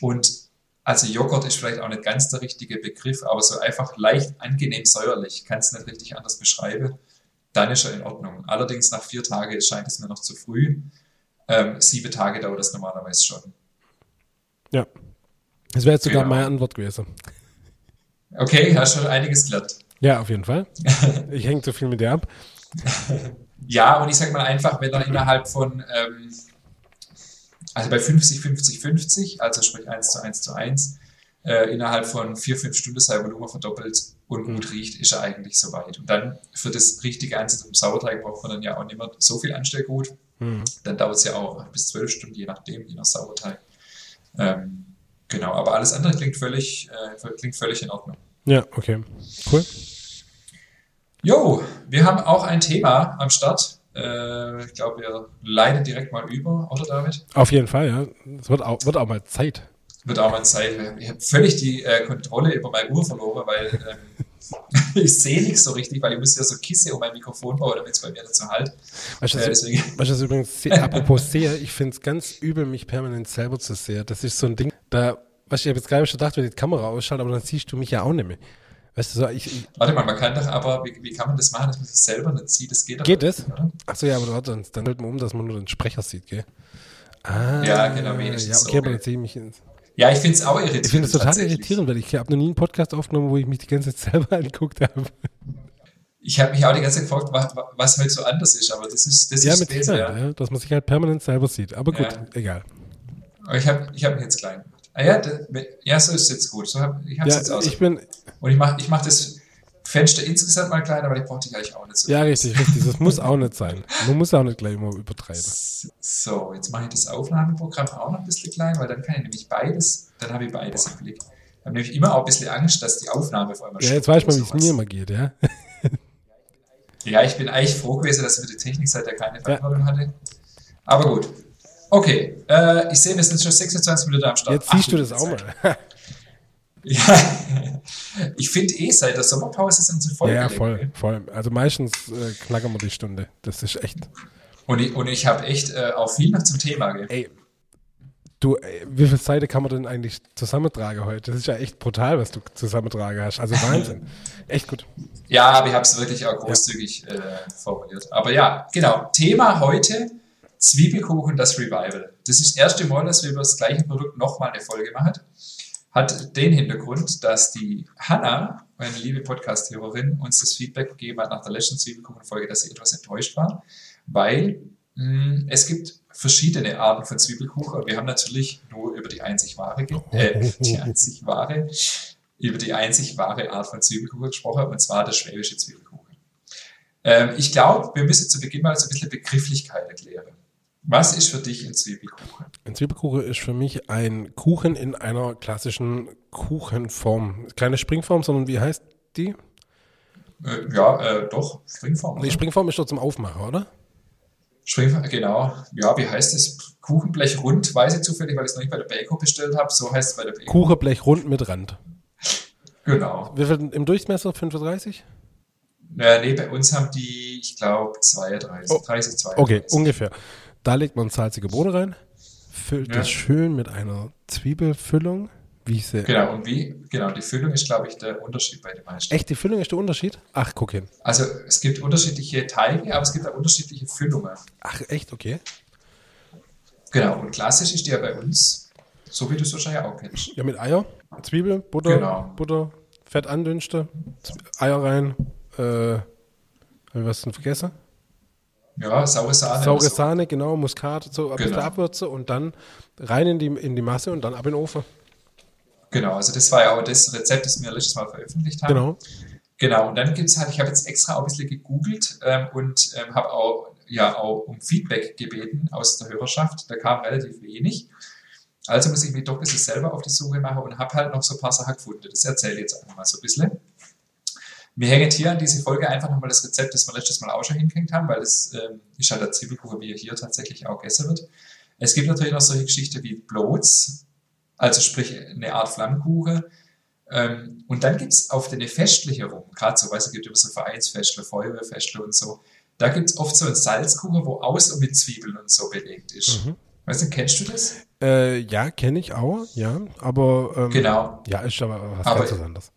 Und also Joghurt ist vielleicht auch nicht ganz der richtige Begriff, aber so einfach leicht angenehm säuerlich, kann es nicht richtig anders beschreiben, dann ist er in Ordnung. Allerdings nach vier Tagen scheint es mir noch zu früh. Ähm, sieben Tage dauert das normalerweise schon. Ja. Das wäre jetzt sogar genau. meine Antwort gewesen. Okay, hast schon einiges glatt. Ja, auf jeden Fall. Ich hänge zu viel mit dir ab. [laughs] ja, und ich sag mal einfach, wenn er innerhalb von, ähm, also bei 50, 50, 50, also sprich 1 zu 1 zu 1, äh, innerhalb von 4, 5 Stunden sein Volumen verdoppelt und gut mhm. riecht, ist er eigentlich soweit. Und dann für das richtige Einsatz im Sauerteig braucht man dann ja auch nicht mehr so viel Anstellgut. Mhm. Dann dauert es ja auch bis zwölf Stunden, je nachdem, je nach Sauerteig. Ähm, genau, aber alles andere klingt völlig, äh, klingt völlig in Ordnung. Ja, okay. Cool. Jo, wir haben auch ein Thema am Start. Äh, ich glaube, wir leiten direkt mal über, oder David? Auf jeden Fall, ja. Es wird auch, wird auch mal Zeit. Wird auch mal Zeit. Ich habe völlig die äh, Kontrolle über meine Uhr verloren, weil ähm, [laughs] ich sehe nichts so richtig, weil ich muss ja so Kisse um mein Mikrofon bauen, damit es bei mir nicht so halt. Weißt du, äh, deswegen. Weißt du übrigens, apropos sehe, ich finde es ganz übel, mich permanent selber zu sehen. Das ist so ein Ding, da, du, ich habe jetzt gerade schon gedacht, wenn die Kamera ausschaut, aber dann siehst du mich ja auch nicht mehr. Weißt du, so, ich, ich, Warte mal, man kann doch aber, wie, wie kann man das machen, dass man sich selber nicht sieht? Das geht doch Geht es? Achso, ja, aber warte, dann, dann hält man um, dass man nur den Sprecher sieht, gell? Ah, ja, genau, wenigstens. Ja, okay, so, aber dann sehe ich mich. Ins ja, ich finde es auch irritierend. Ich finde es total irritierend, weil ich habe noch nie einen Podcast aufgenommen, wo ich mich die ganze Zeit [laughs] selber angeguckt habe. Ich habe mich auch die ganze Zeit gefragt, was, was halt so anders ist, aber das ist das ja, ist mit Sicherheit, ja. dass man sich halt permanent selber sieht. Aber gut, ja. egal. Aber ich habe ich hab mich jetzt klein gemacht. Ah ja, ja, so ist jetzt gut. So hab, ich habe ja, jetzt aus. Ich bin, Und ich mache ich mach das Fenster insgesamt mal kleiner, aber ich brauche die gleich auch nicht so. Ja, richtig, richtig. Das muss auch nicht sein. Man muss auch nicht gleich immer übertreiben. So, jetzt mache ich das Aufnahmeprogramm auch noch ein bisschen klein, weil dann kann ich nämlich beides, dann habe ich beides Boah. im Blick. Ich habe nämlich immer auch ein bisschen Angst, dass die Aufnahme vor allem Ja, jetzt weiß man, wie es mir immer geht, ja. ja, ich bin eigentlich froh gewesen, dass ich für die Technik seit der keine Verantwortung ja. hatte. Aber gut. Okay, äh, ich sehe, wir sind schon 26 Minuten am Start. Jetzt siehst du das auch mal. [laughs] Ja, ich finde eh, seit der Sommerpause sind sie voll. Ja, voll, voll. Also meistens äh, knacken wir die Stunde. Das ist echt. Und ich, und ich habe echt äh, auch viel noch zum Thema. Gell? Ey, du, ey, wie viele Seiten kann man denn eigentlich zusammentragen heute? Das ist ja echt brutal, was du zusammentragen hast. Also Wahnsinn. [laughs] echt gut. Ja, aber ich habe es wirklich auch großzügig ja. äh, formuliert. Aber ja, genau. Thema heute: Zwiebelkuchen, das Revival. Das ist das erste Mal, dass wir über das gleiche Produkt nochmal eine Folge machen hat den Hintergrund, dass die Hanna, meine liebe Podcast-Hörerin, uns das Feedback gegeben hat nach der letzten Zwiebelkuchen-Folge, dass sie etwas enttäuscht war, weil mh, hm, es gibt verschiedene Arten von Zwiebelkuchen. Wir haben natürlich nur über die einzig wahre, [laughs] äh, die einzig wahre, über die einzig wahre Art von Zwiebelkuchen gesprochen, und zwar der schwäbische Zwiebelkuchen. Ähm, ich glaube, wir müssen zu Beginn mal so ein bisschen Begrifflichkeit erklären. Was ist für dich ein Zwiebelkuchen? Ein Zwiebelkuchen ist für mich ein Kuchen in einer klassischen Kuchenform. Keine Springform, sondern wie heißt die? Äh, ja, äh, doch, Springform. Die Springform ist doch zum Aufmachen, oder? Springform, genau. Ja, wie heißt es? Kuchenblech rund, weiß ich zufällig, weil ich es noch nicht bei der Beko bestellt habe. So heißt es bei der Beko. Kuchenblech rund mit Rand. Genau. Wie viel im Durchmesser? 35? Äh, nee, bei uns haben die, ich glaube, 32, oh. 30, 32. Okay, ungefähr. Da legt man salzige Bohnen rein, füllt ja. das schön mit einer Zwiebelfüllung. Wie ich sehe. Genau, und wie? Genau, die Füllung ist, glaube ich, der Unterschied bei den meisten. Echt, die Füllung ist der Unterschied? Ach, guck hin. Also es gibt unterschiedliche Teige, aber es gibt auch unterschiedliche Füllungen. Ach, echt, okay. Genau, und klassisch ist die ja bei uns, so wie du es wahrscheinlich auch kennst. Ja, mit Eier, Zwiebel, Butter, genau. Butter, Fett andünste, Eier rein, äh, habe ich was denn vergessen? Ja, saure Sahne. Saure so. Sahne, genau, Muskat, so ein genau. bisschen Abwürze und dann rein in die, in die Masse und dann ab in den Ofen. Genau, also das war ja auch das Rezept, das wir letztes Mal veröffentlicht haben. Genau. Genau, und dann gibt es halt, ich habe jetzt extra auch ein bisschen gegoogelt ähm, und ähm, habe auch, ja, auch um Feedback gebeten aus der Hörerschaft. Da kam relativ wenig. Also muss ich mich doch ein bisschen selber auf die Suche machen und habe halt noch so ein paar Sachen gefunden. Das erzähle ich jetzt einfach mal so ein bisschen. Wir hängen hier an diese Folge einfach nochmal das Rezept, das wir letztes Mal auch schon hingehängt haben, weil es ähm, ist halt der Zwiebelkuchen, wie er hier tatsächlich auch gegessen wird. Es gibt natürlich noch solche Geschichten wie Bloats, also sprich eine Art Flammkuchen. Ähm, und dann gibt es auf den Festliche rum, gerade so, weißt du, es gibt immer so Vereinsfestle, Feuerwehrfestle und so. Da gibt es oft so einen Salzkuchen, wo außen mit Zwiebeln und so belegt ist. Mhm. Weißt du, kennst du das? Äh, ja, kenne ich auch, ja. Aber ähm, genau. ja, ist aber was aber, ganz anderes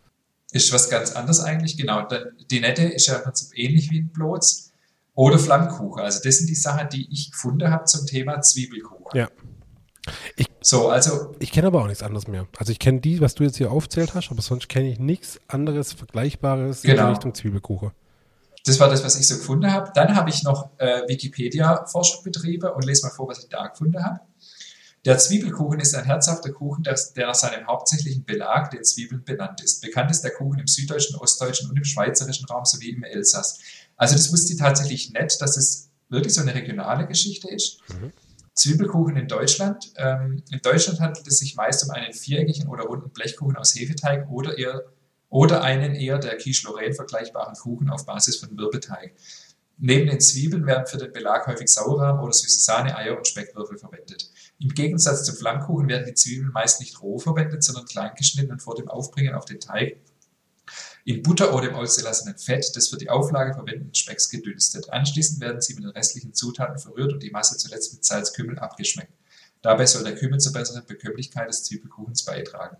ist was ganz anderes eigentlich. Genau, die Nette ist ja im Prinzip ähnlich wie ein Blots oder Flammkuchen. Also das sind die Sachen, die ich gefunden habe zum Thema Zwiebelkuchen. Ja. Ich, so, also, ich kenne aber auch nichts anderes mehr. Also ich kenne die, was du jetzt hier aufzählt hast, aber sonst kenne ich nichts anderes Vergleichbares genau. in Richtung Zwiebelkuchen. Das war das, was ich so gefunden habe. Dann habe ich noch äh, Wikipedia-Forschung betrieben und lese mal vor, was ich da gefunden habe. Der Zwiebelkuchen ist ein herzhafter Kuchen, der, nach seinem hauptsächlichen Belag, den Zwiebeln, benannt ist. Bekannt ist der Kuchen im süddeutschen, ostdeutschen und im schweizerischen Raum sowie im Elsass. Also das wusste ich tatsächlich nicht, dass es wirklich so eine regionale Geschichte ist. Mhm. Zwiebelkuchen in Deutschland. Ähm, in Deutschland handelt es sich meist um einen viereckigen oder runden Blechkuchen aus Hefeteig oder, eher, oder einen eher der Quiche Lorraine vergleichbaren Kuchen auf Basis von Mürbeteig. Neben den Zwiebeln werden für den Belag häufig Sauerrahm oder süße Sahne, Eier und Speckwürfel verwendet. Im Gegensatz zum Flammkuchen werden die Zwiebeln meist nicht roh verwendet, sondern klein geschnitten und vor dem Aufbringen auf den Teig in Butter oder im ausgelassenen Fett des für die Auflage verwendeten Specks gedünstet. Anschließend werden sie mit den restlichen Zutaten verrührt und die Masse zuletzt mit Salz, Kümmel abgeschmeckt. Dabei soll der Kümmel zur besseren Bekömmlichkeit des Zwiebelkuchens beitragen.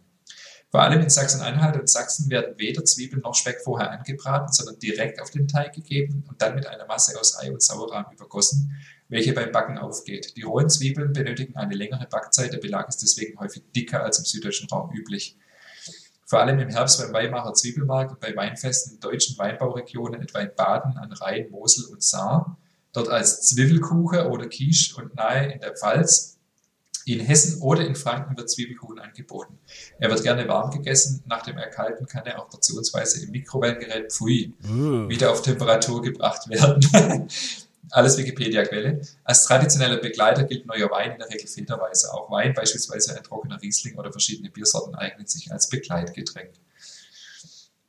Vor allem in Sachsen-Anhalt und Sachsen werden weder Zwiebeln noch Speck vorher angebraten, sondern direkt auf den Teig gegeben und dann mit einer Masse aus Ei und Sauerrahm übergossen, welche beim Backen aufgeht. Die rohen Zwiebeln benötigen eine längere Backzeit, der Belag ist deswegen häufig dicker als im süddeutschen Raum üblich. Vor allem im Herbst beim Weimarer Zwiebelmarkt und bei Weinfesten in deutschen Weinbauregionen, etwa in Baden an Rhein, Mosel und Saar, dort als Zwiebelkuche oder Quiche und nahe in der Pfalz. In Hessen oder in Franken wird Zwiebelkuchen angeboten. Er wird gerne warm gegessen. Nach dem Erkalten kann er auch portionsweise im Mikrowellengerät Pfui uh. wieder auf Temperatur gebracht werden. [laughs] alles Wikipedia-Quelle. Als traditioneller Begleiter gilt neuer Wein in der Regel federweise. Auch Wein, beispielsweise ein trockener Riesling oder verschiedene Biersorten, eignen sich als Begleitgetränk.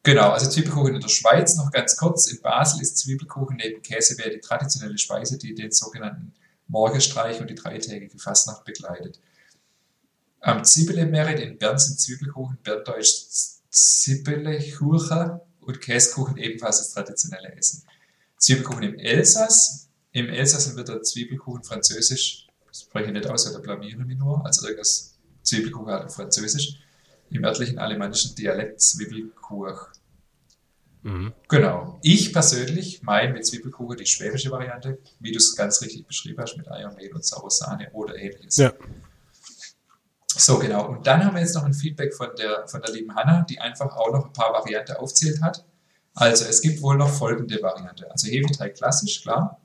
Genau, also Zwiebelkuchen in der Schweiz noch ganz kurz. In Basel ist Zwiebelkuchen neben Käsewehr die traditionelle Speise, die den sogenannten Morgenstreich und die dreitägige Fastnacht begleitet. Am Zibbele-Merit in Bern sind Zwiebelkuchen, Berndeutsch Zibbelechurcher und Käsekuchen ebenfalls das traditionelle Essen. Zwiebelkuchen im Elsass im Elsass wird der Zwiebelkuchen französisch, das spreche ich nicht aus, oder blamiere mich nur, also irgendwas Zwiebelkuchen halt französisch, im örtlichen alemannischen Dialekt Zwiebelkuch. Mhm. Genau. Ich persönlich meine mit Zwiebelkuchen die schwäbische Variante, wie du es ganz richtig beschrieben hast, mit Eier, Mehl und saurer Sahne oder ähnliches. Ja. So, genau. Und dann haben wir jetzt noch ein Feedback von der, von der lieben Hanna, die einfach auch noch ein paar Varianten aufzählt hat. Also, es gibt wohl noch folgende Variante. Also Hefeteig klassisch, klar.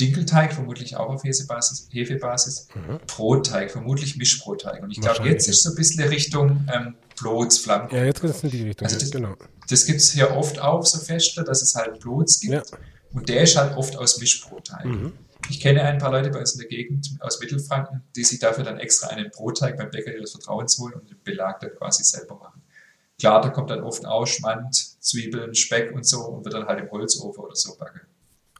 Dinkelteig vermutlich auch auf Hefebasis, Hefebasis. Mhm. Brotteig, vermutlich Mischbrotteig. Und ich glaube, jetzt ist so ein bisschen Richtung ähm, Blots, Flammkuchen. Ja, jetzt geht es in die Richtung. Also das, genau. das gibt es hier oft auch so Feste, dass es halt Blots gibt. Ja. Und der ist halt oft aus Mischbrotteig. Mhm. Ich kenne ein paar Leute bei uns in der Gegend aus Mittelfranken, die sich dafür dann extra einen Brotteig beim Bäcker ihres Vertrauens holen und den Belag dann quasi selber machen. Klar, da kommt dann oft auch Schmand, Zwiebeln, Speck und so und wird dann halt im Holzofen oder so backen.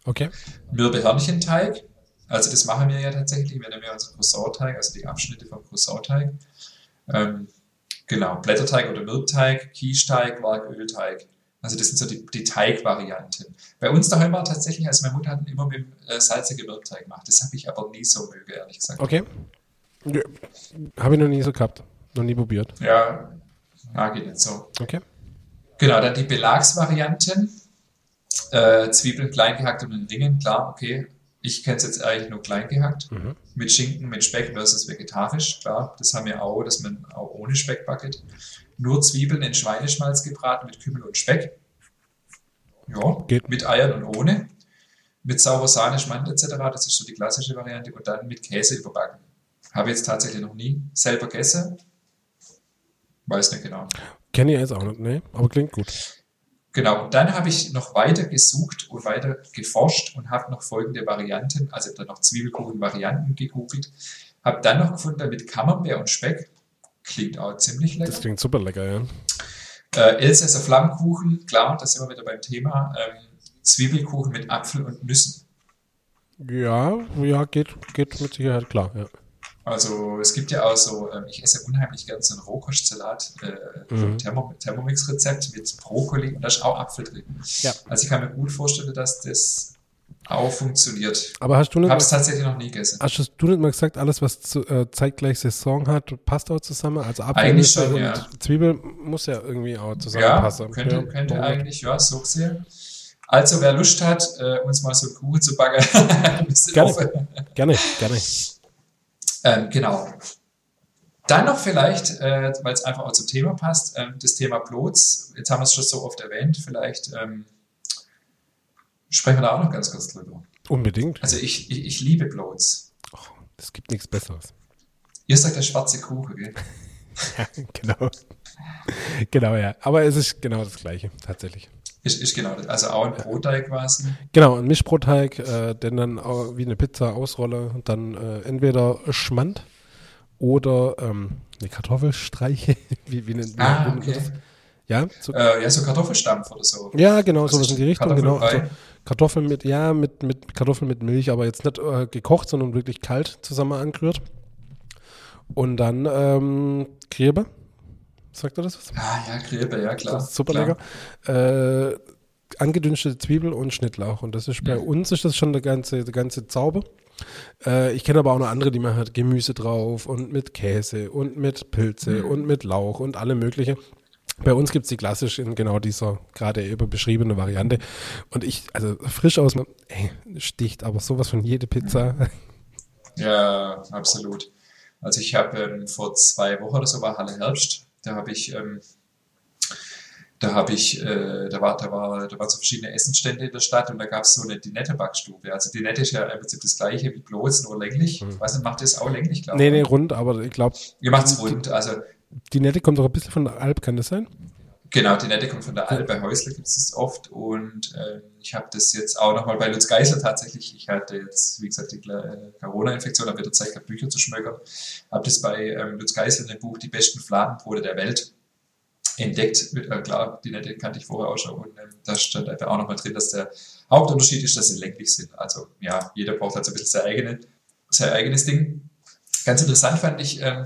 Okay. Mürbe-Hörnchenteig. Also das machen wir ja tatsächlich. Wir nehmen ja unseren Croissant-Teig, also die Abschnitte vom Croissant-Teig. Ähm, genau, Blätterteig oder Mürbteig, Quiche-Teig, Quarkölteig. Also das sind so die, die Teigvarianten. Bei uns daheim war tatsächlich, also meine Mutter hat immer mit äh, salzigen Mürbteig gemacht. Das habe ich aber nie so möge, ehrlich gesagt. Okay. Ja, habe ich noch nie so gehabt. Noch nie probiert. Ja, mag ich nicht so. Okay. Genau, dann die Belagsvarianten. Äh, Zwiebeln klein gehackt und in Ringen, klar, okay. Ich kenne es jetzt eigentlich nur klein gehackt. Mhm. Mit Schinken, mit Speck versus vegetarisch, klar. Das haben wir auch, dass man auch ohne Speck backet. Nur Zwiebeln in Schweineschmalz gebraten mit Kümmel und Speck. Ja, Geht. mit Eiern und ohne. Mit saurer Sahne, Schmand etc. Das ist so die klassische Variante. Und dann mit Käse überbacken. Habe ich jetzt tatsächlich noch nie selber gegessen. Weiß nicht genau. Kenne ich jetzt auch nicht, ne? Aber klingt gut. Genau, und dann habe ich noch weiter gesucht und weiter geforscht und habe noch folgende Varianten, also dann noch Zwiebelkuchen-Varianten gegoogelt. Habe dann noch gefunden mit Camembert und Speck. Klingt auch ziemlich lecker. Das klingt super lecker, ja. Äh, Elsässer Flammkuchen, klar, da sind wir wieder beim Thema. Ähm, Zwiebelkuchen mit Apfel und Nüssen. Ja, ja, geht, geht mit Sicherheit klar, ja. Also es gibt ja auch so, ähm, ich esse unheimlich gerne so einen Rohkostsalat, äh, mhm. Thermomix-Rezept mit Brokkoli und da ist auch Apfel drin. Ja. Also ich kann mir gut vorstellen, dass das auch funktioniert. Aber hast du nicht? Habe es tatsächlich noch nie gegessen. Hast du nicht mal gesagt, alles was zu, äh, zeitgleich Saison hat, passt auch zusammen? Also Apfel eigentlich schon, und ja. Zwiebel muss ja irgendwie auch zusammenpassen. Ja, könnte, ja, könnte eigentlich, ja, so gesehen. Also wer Lust hat, äh, uns mal so einen Kuchen zu backen, [laughs] gerne, gerne, gerne. Ähm, genau. Dann noch vielleicht, äh, weil es einfach auch zum Thema passt, ähm, das Thema Bloats. Jetzt haben wir es schon so oft erwähnt. Vielleicht ähm, sprechen wir da auch noch ganz kurz drüber. Unbedingt. Also ich, ich, ich liebe Bloats. Es gibt nichts Besseres. Ihr sagt der schwarze Kuchen, gell? [laughs] ja, genau. genau, ja. Aber es ist genau das Gleiche, tatsächlich. Ist, ist genau. Also auch ein Brotteig quasi. Genau, ein Mischbrotteig, äh, den dann wie eine Pizza ausrolle und dann äh, entweder Schmand oder ähm, eine Kartoffelstreiche. [laughs] wie, wie, nennt, Ah, okay. das? Ja, so, Äh, ja, so Kartoffelstampf oder so. ja, genau, Was sowas in die Richtung. Genau. Also Kartoffeln mit, ja, mit, mit Kartoffeln mit Milch, aber jetzt nicht äh, gekocht, sondern wirklich kalt zusammen angerührt. Und dann ähm, Grebe. Sagt er das was? Ah, ja, Gräbe, ja, klar. Das ist super klar. lecker. Äh, angedünstete Zwiebel und Schnittlauch. Und das ist bei uns ist das schon der ganze, der ganze Zauber. Äh, ich kenne aber auch noch andere, die machen halt Gemüse drauf und mit Käse und mit Pilze Mhm. und mit Lauch und alle mögliche. Bei uns gibt es die klassisch in genau dieser gerade eben beschriebene Variante. Und ich, also frisch aus, ey, sticht aber sowas von jede Pizza. Ja, absolut. Also ich habe ähm, vor zwei Wochen oder so war Halle Herbst. Da habe ich, ähm, da habe ich, äh, da war, da war, da waren so verschiedene Essenstände in der Stadt und da gab es so eine Dinette-Backstube. Also Dinette ist ja im Prinzip das gleiche wie bloß, nur länglich. Ich weiß nicht, macht das auch länglich, glaube nee, nee, rund, aber ich glaube, Ihr macht's rund. Also die Nette kommt doch ein bisschen von der Alp, kann das sein? Genau, die Nette kommt von der Alp. Bei Häusle gibt es das oft. Und ähm, ich habe das jetzt auch nochmal bei Lutz Geisler tatsächlich. Ich hatte jetzt, wie gesagt, die äh, Corona-Infektion, habe wieder Zeit gehabt, Bücher zu schmökern. Habe das bei ähm, Lutz Geisler in dem Buch Die besten Fladenbrote der Welt entdeckt. Äh, klar, die Nette kannte ich vorher auch schon. Und ähm, da stand einfach auch nochmal drin, dass der Hauptunterschied ist, dass sie länglich sind. Also ja, jeder braucht halt so ein bisschen sein, eigene, sein eigenes Ding. Ganz interessant fand ich, ähm,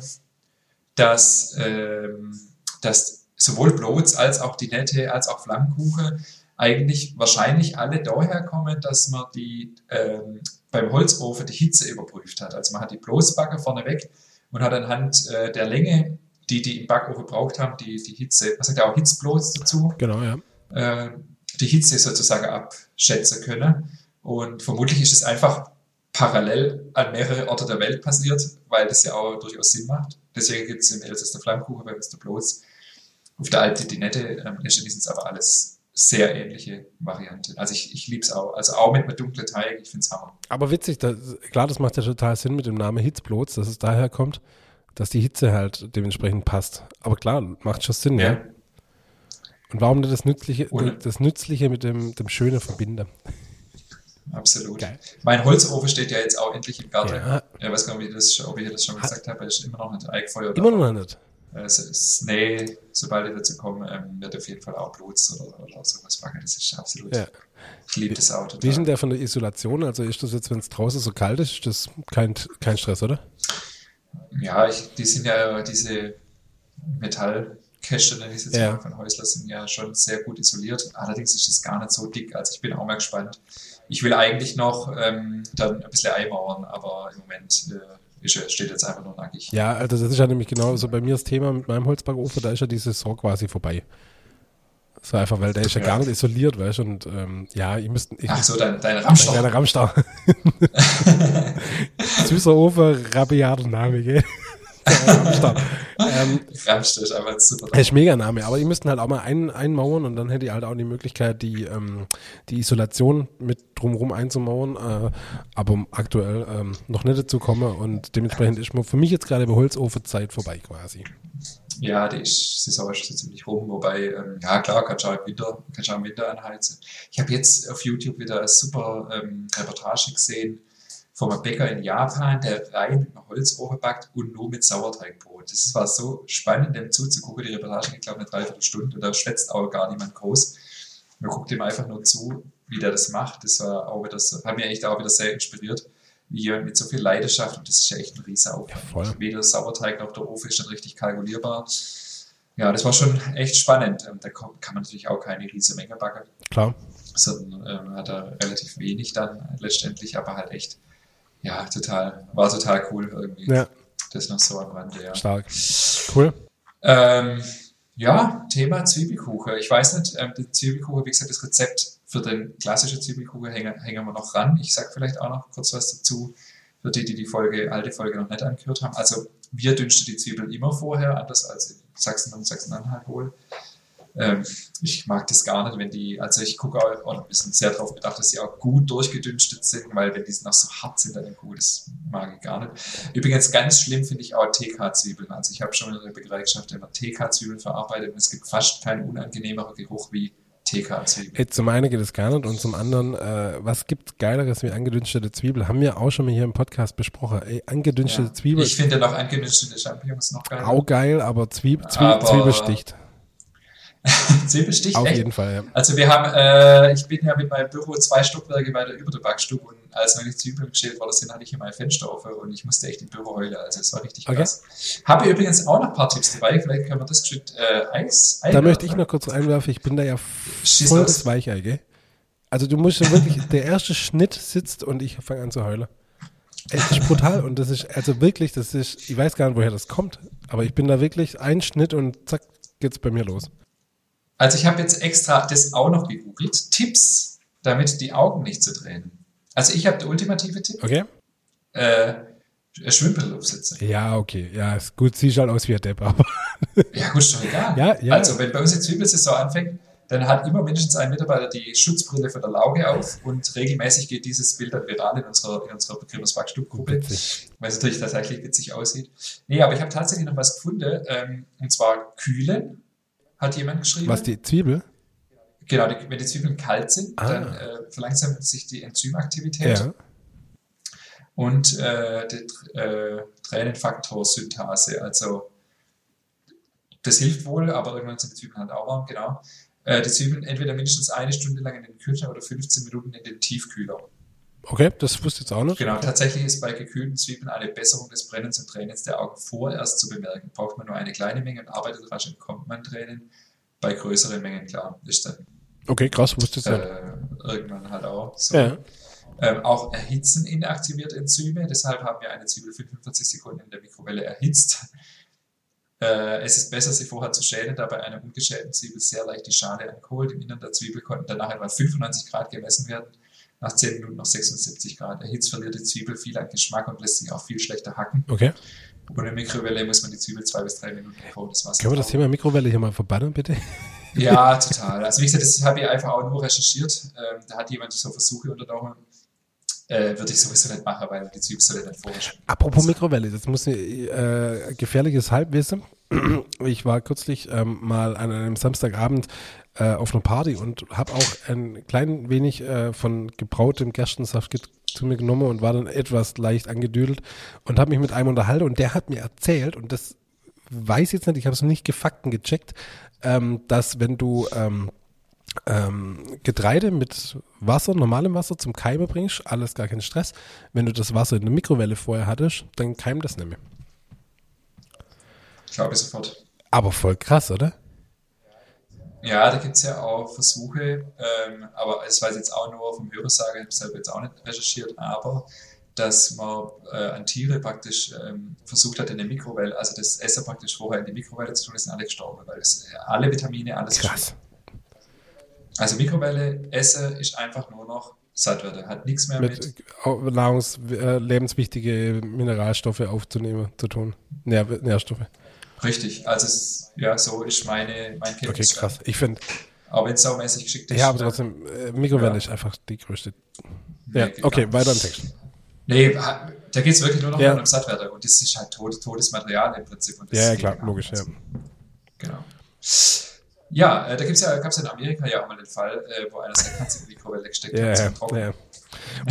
dass, ähm, dass sowohl Bloats als auch die Nette als auch Flammkuchen eigentlich wahrscheinlich alle daher kommen, dass man die ähm, beim Holzofen die Hitze überprüft hat. Also man hat die Bloßbacke vorne weg und hat anhand äh, der Länge, die die im Backofen braucht haben, die, die Hitze, man sagt ja auch Hitzbloß dazu, Genau, ja. äh, die Hitze sozusagen abschätzen können. Und vermutlich ist es einfach parallel an mehrere Orte der Welt passiert, weil das ja auch durchaus Sinn macht. Deswegen gibt es im Elsass der Flammkuchen, bei uns der Bloß. Auf der Alp die Dinette. Ähm, letztendlich es aber alles sehr ähnliche Varianten. Also ich, ich liebe es auch. Also auch mit einem dunklen Teig, ich finde es Hammer. Aber witzig, das, klar, das macht ja total Sinn mit dem Namen Hitzblots, dass es daher kommt, dass die Hitze halt dementsprechend passt. Aber klar, macht schon Sinn, ja. Und warum das Nützliche, Ohne- das Nützliche mit dem, dem Schönen verbinden? Absolut. Geil. Mein Holzofen steht ja jetzt auch endlich im Garten. Ja. Ich weiß gar nicht, ob ich, das, ob ich das schon gesagt habe, er ist immer noch nicht eingefeuert. Immer noch nicht. Äh, Es ist, nee, sobald ich dazu komme, ähm, wird auf jeden Fall auch Blut oder, oder sowas backen. Das ist absolut. Ja. Ich liebe das auch Wie ist denn der von der Isolation? Also ist das jetzt, wenn es draußen so kalt ist, ist das kein, kein Stress, oder? Ja, ich, die sind ja diese Metallkäste, nenne ich jetzt Ja. mal, von Häusler, sind ja schon sehr gut isoliert. Allerdings ist es gar nicht so dick. Also ich bin auch mal gespannt. Ich will eigentlich noch ähm, dann ein bisschen einmauern, aber im Moment äh, steht jetzt einfach nur nackig. Ja, also das ist ja nämlich genau so bei mir das Thema mit meinem Holzbackofen, da ist ja die Saison quasi vorbei. So einfach, weil der ist ja, Ja. gar nicht isoliert, weißt du, und ähm, ja, ihr müsst, ich, Ach so, dein, dein Ein Rammstoff. kleiner Rammstau. [laughs] Süßer Ofen, rabiater Name, gell? Rammstau. ähm, Rammstoff ist einfach ein super. das ist mega Name, aber ihr müsst ihn halt auch mal ein, einmauern und dann hättet ihr halt auch die Möglichkeit, die, ähm, die Isolation mit drumherum einzumauern, äh, aber aktuell ähm, noch nicht dazu kommen und dementsprechend ist mir für mich jetzt gerade bei Holzofenzeit vorbei quasi. Ja, die ist, Saison ist so ziemlich rum, wobei, ähm, ja klar, kannst du auch im Winter, kannst auch im Winter anheizen. Ich habe jetzt auf YouTube wieder eine super ähm, Reportage gesehen von einem Bäcker in Japan, der rein mit einem Holzofen backt und nur mit Sauerteigbrot. Das war so spannend, dem zuzugucken. Die Reportage geht, glaube ich, eine Dreiviertelstunde und da schwätzt auch gar niemand groß. Man guckt ihm einfach nur zu, wie der das macht. Das war auch wieder, so- hat mich echt auch wieder sehr inspiriert, wie jemand mit so viel Leidenschaft, und das ist ja echt ein riesen Aufwand. Ja. Weder Sauerteig noch der Ofen ist dann richtig kalkulierbar. Ja, das war schon echt spannend. Ähm, Da kann man natürlich auch keine riesige Menge backen, Klar. sondern ähm, hat er relativ wenig dann letztendlich, aber halt echt, ja, total, war total cool irgendwie. Ja, Das noch so am Rande, ja. stark. Cool. Ähm, ja, Thema Zwiebelkuchen. Ich weiß nicht, ähm, die Zwiebelkuchen, wie gesagt, das Rezept für den klassischen Zwiebelkuchen hängen, hängen wir noch ran. Ich sage vielleicht auch noch kurz was dazu, für die, die die Folge, alte Folge noch nicht angehört haben. Also wir dünsten die Zwiebeln immer vorher, anders als in Sachsen und Sachsen-Anhalt wohl. Ähm, ich mag das gar nicht, wenn die, also ich gucke auch, oder wir sind sehr darauf bedacht, dass sie auch gut durchgedünstet sind, weil wenn die noch so hart sind, dann gut, das mag ich gar nicht. Übrigens ganz schlimm finde ich auch TK-Zwiebeln. Also ich habe schon in der Bäckereischaft immer TK-Zwiebeln verarbeitet und es gibt fast keinen unangenehmeren Geruch wie TK-Zwiebeln. Zum einen geht es gar nicht und zum anderen, äh, was gibt Geileres wie angedünstete Zwiebel? Haben wir auch schon mal hier im Podcast besprochen. Ey, angedünstete ja. Zwiebel. Ich finde noch angedünstete Champignons noch geil. Auch geil, aber, Zwieb Zwieb aber Zwiebel sticht. [laughs] Zwiebelstich? Auf echt? jeden Fall, ja. Also wir haben, äh, ich bin ja mit meinem Büro zwei Stockwerke weiter über der Backstube und als meine Zwiebeln geschält worden sind, hatte ich hier mein Fenster offen und ich musste echt im Büro heulen. Also es war richtig okay. krass. Habe übrigens auch noch ein paar Tipps dabei. Vielleicht können wir das geschickt äh, einwerfen. Da möchte ich noch kurz einwerfen. Ich bin da ja voll das Weichei, gell? Also du musst ja wirklich, [laughs] der erste Schnitt sitzt und ich fange an zu heulen. Es ist brutal und das ist, also wirklich, das ist, ich weiß gar nicht, woher das kommt, aber ich bin da wirklich ein Schnitt und zack, geht's bei mir los. Also ich habe jetzt extra das auch noch gegoogelt. Tipps, damit die Augen nicht zu drehen. Also ich habe der ultimative Tipp. Okay. Äh, Schwimmbrille aufsetzen. Ja, okay. Ja, ist gut. Sieht halt aus wie ein Depp, aber. [laughs] ja, gut, doch egal. Ja, ja. Also, wenn bei uns die Zwiebelsaison anfängt, dann hat immer mindestens ein Mitarbeiter die Schutzbrille für der Lauge auf und regelmäßig geht dieses Bild dann viral in unserer, in unserer Begriffs Backstubgruppe, weil es natürlich tatsächlich witzig aussieht. Nee, aber ich habe tatsächlich noch was gefunden, ähm, und zwar kühlen hat jemand geschrieben. Was, die Zwiebel? Genau, die, wenn die Zwiebeln kalt sind, ah. dann äh, verlangsamt sich die Enzymaktivität. Ja. Und äh, die äh, Tränenfaktorsynthase. Also das hilft wohl, aber irgendwann sind die Zwiebeln halt auch warm, genau. Äh, die Zwiebeln entweder mindestens eine Stunde lang in den Kühlschrank oder 15 Minuten in den Tiefkühler. Okay, das wusste ich jetzt auch nicht. Genau, tatsächlich ist bei gekühlten Zwiebeln eine Besserung des Brennens und Tränens der Augen vorerst zu bemerken. Braucht man nur eine kleine Menge und arbeitet rasch, entkommt man Tränen. Bei größeren Mengen, klar, ist dann. Okay, krass, wusste ich äh, Irgendwann halt auch. So. Ja. Ähm, auch Erhitzen inaktiviert Enzyme, deshalb haben wir eine Zwiebel 45 Sekunden in der Mikrowelle erhitzt. [laughs] Äh, es ist besser, sie vorher zu schälen, da bei einer ungeschälten Zwiebel sehr leicht die Schale ankohlt. Im Innern der Zwiebel konnten danach etwa 95 Grad gemessen werden nach 10 Minuten noch 76 Grad. Erhitzt verliert die Zwiebel viel an Geschmack und lässt sich auch viel schlechter hacken. Okay. In der Mikrowelle muss man die Zwiebel zwei bis drei Minuten vor das Wasser. Können wir das Thema Mikrowelle hier mal verbannen, bitte? Ja, [laughs] total. Also wie gesagt, das habe ich einfach auch nur recherchiert. Ähm, da hat jemand so Versuche unternommen. Äh, würde ich sowieso nicht machen, weil die Zwiebel soll nicht vorher Apropos Mikrowelle, das muss ein äh, gefährliches Halbwissen. [clears throat] Ich war kürzlich ähm, mal an einem Samstagabend äh, auf einer Party und habe auch ein klein wenig äh, von gebrautem Gerstensaft zu mir genommen und war dann etwas leicht angedüdelt und habe mich mit einem unterhalten und der hat mir erzählt und das weiß jetzt nicht, ich habe es nicht gefakten gecheckt, ähm, dass wenn du ähm, ähm, Getreide mit Wasser, normalem Wasser zum Keime bringst, alles gar kein Stress. Wenn du das Wasser in der Mikrowelle vorher hattest, dann keimt das nicht mehr. Glaube ich sofort. Aber voll krass, oder? Ja, da gibt es ja auch Versuche, ähm, aber es weiß jetzt auch nur vom Hörersage, ich habe selber jetzt auch nicht recherchiert, aber dass man äh, an Tiere praktisch ähm, versucht hat in der Mikrowelle, also das Essen praktisch vorher in die Mikrowelle zu tun, ist alle gestorben, weil es äh, alle Vitamine, alles Krass. Also Mikrowelle, Essen ist einfach nur noch Sattwerte, hat nichts mehr mit, mit Nahrungs-, äh, lebenswichtige Mineralstoffe aufzunehmen, zu tun, Nähr Nährstoffe. Richtig, also es, ja, so ist meine, mein Kenntnis. Okay, krass. Ich finde. Aber wenn es saumäßig geschickt ist. Ja, aber trotzdem, äh, Mikrowelle ja. ist einfach die größte. Ja, okay, weiter im Text. Nee, da geht es wirklich nur noch ja. um Sattwerte und das ist halt tot, totes Material im Prinzip. Und ja, ja, klar, logisch, ja. Genau. Ja, äh, da gibt's ja, gab es ja in Amerika ja auch mal den Fall, äh, wo einer seine Katze in die Mikrowelle gesteckt [laughs] ja, hat. Ja, ja.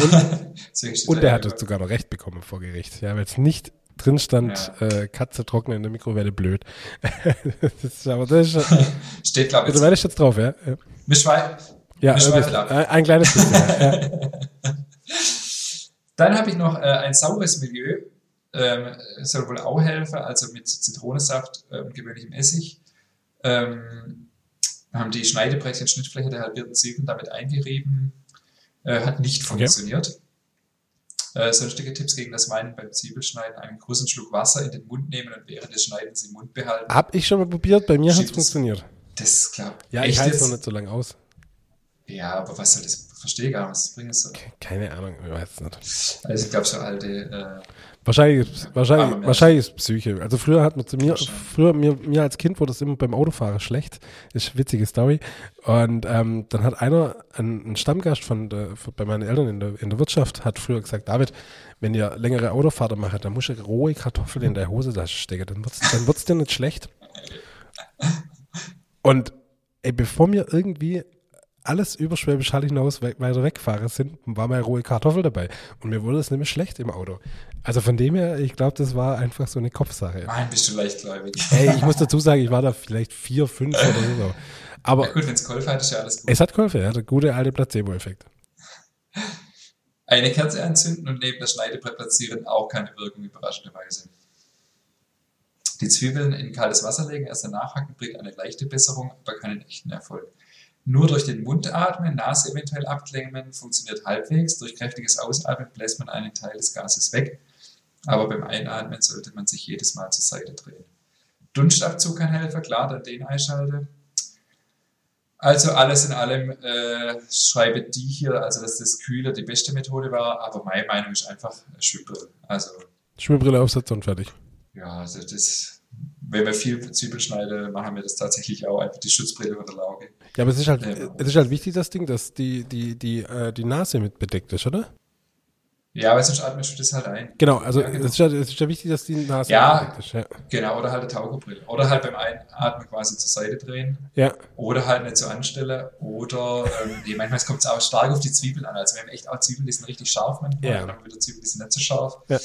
Und, und der hatte sogar noch Recht bekommen vor Gericht. Ja, weil es nicht drin stand, ja. äh, Katze trocknen in der Mikrowelle blöd. [laughs] das ist, aber das ist, [laughs] Steht, glaube ich. Du wärst jetzt drauf, ja? ja. Wir schweifen. Ja, ein, ein kleines bisschen. ja. [laughs] Dann habe ich noch äh, ein saures Milieu. Ähm, soll wohl auch helfen, also mit Zitronensaft äh, und gewöhnlichem Essig. Ähm, haben die Schneidebrettchen, Schnittfläche der halbierten Zwiebeln damit eingerieben. Äh, hat nicht funktioniert. Okay. Äh, sonstige Tipps gegen das Weinen beim Zwiebelschneiden. Einen großen Schluck Wasser in den Mund nehmen und während des Schneidens im Mund behalten. Hab ich schon mal probiert, bei mir hat es funktioniert. Das klappt. Ja, ich halte es noch nicht so lange aus. Ja, aber was soll das? Verstehe gar nicht, was bringt es so? Keine Ahnung, ich weiß es nicht. Also ich glaube so alte äh, Wahrscheinlich, ist, wahrscheinlich, wahrscheinlich ist Psyche. Also früher hat man zu mir, früher mir, mir als Kind wurde es immer beim Autofahren schlecht. Ist eine witzige Story. Und ähm, dann hat einer, ein, ein Stammgast von, der, von, bei meinen Eltern in der, in der Wirtschaft, hat früher gesagt, David, wenn ihr längere Autofahrt macht, dann musst du rohe Kartoffeln in der Hosentasche stecken, dann wird's, dann wird's dir nicht schlecht. Und ey, bevor mir irgendwie alles über Schwäbisch Hall hinaus we weiter wegfahre, sind, war mal rohe Kartoffel dabei. Und mir wurde es nämlich schlecht im Auto. Also von dem her, ich glaube, das war einfach so eine Kopfsache. Nein, bist du leichtgläubig. Ey, ich muss dazu sagen, ich war da vielleicht vier, fünf oder so. [laughs] Aber ja gut, wenn es geholfen hat, ist ja alles gut. Es hat geholfen, ja, der gute alte Placebo-Effekt. Eine Kerze anzünden und neben das Schneidebrett platzieren, auch keine Wirkung, überraschenderweise. Die Zwiebeln in kaltes Wasser legen, erst danach hacken, bringt eine leichte Besserung, aber keinen echten Erfolg. Nur durch den Mund atmen, Nase eventuell abklemmen, funktioniert halbwegs. Durch kräftiges Ausatmen bläst man einen Teil des Gases weg. Aber beim Einatmen sollte man sich jedes Mal zur Seite drehen. Dunstabzug kann helfen, klar, dann den einschalte. Also alles in allem äh, schreibe die hier, also dass das Kühler die beste Methode war, aber meine Meinung ist einfach Schwimmbrille. Also Schwimmbrille aufsetzen und fertig. Ja, also das, wenn wir viel Zwiebeln schneiden, machen wir das tatsächlich auch einfach die Schutzbrille unter der Auge. Ja, aber es ist halt, ja. es ist halt wichtig, das Ding, dass die, die, die, äh, die Nase mit bedeckt ist, oder? Ja, aber sonst atmest du das halt ein. Genau, also ja, genau. Es, ist ja, es ist ja wichtig, dass die Nase ja, bedeckt ist. Ja, genau, oder halt eine Taucherbrille. Oder halt beim Einatmen quasi zur Seite drehen. Ja. Oder halt nicht so anstellen. Oder, ähm, nee, manchmal kommt es auch stark auf die Zwiebeln an. Also wir haben echt auch Zwiebeln, die sind richtig scharf manchmal. Ja. Dann haben wir wieder Zwiebeln, die sind nicht so scharf. Ja.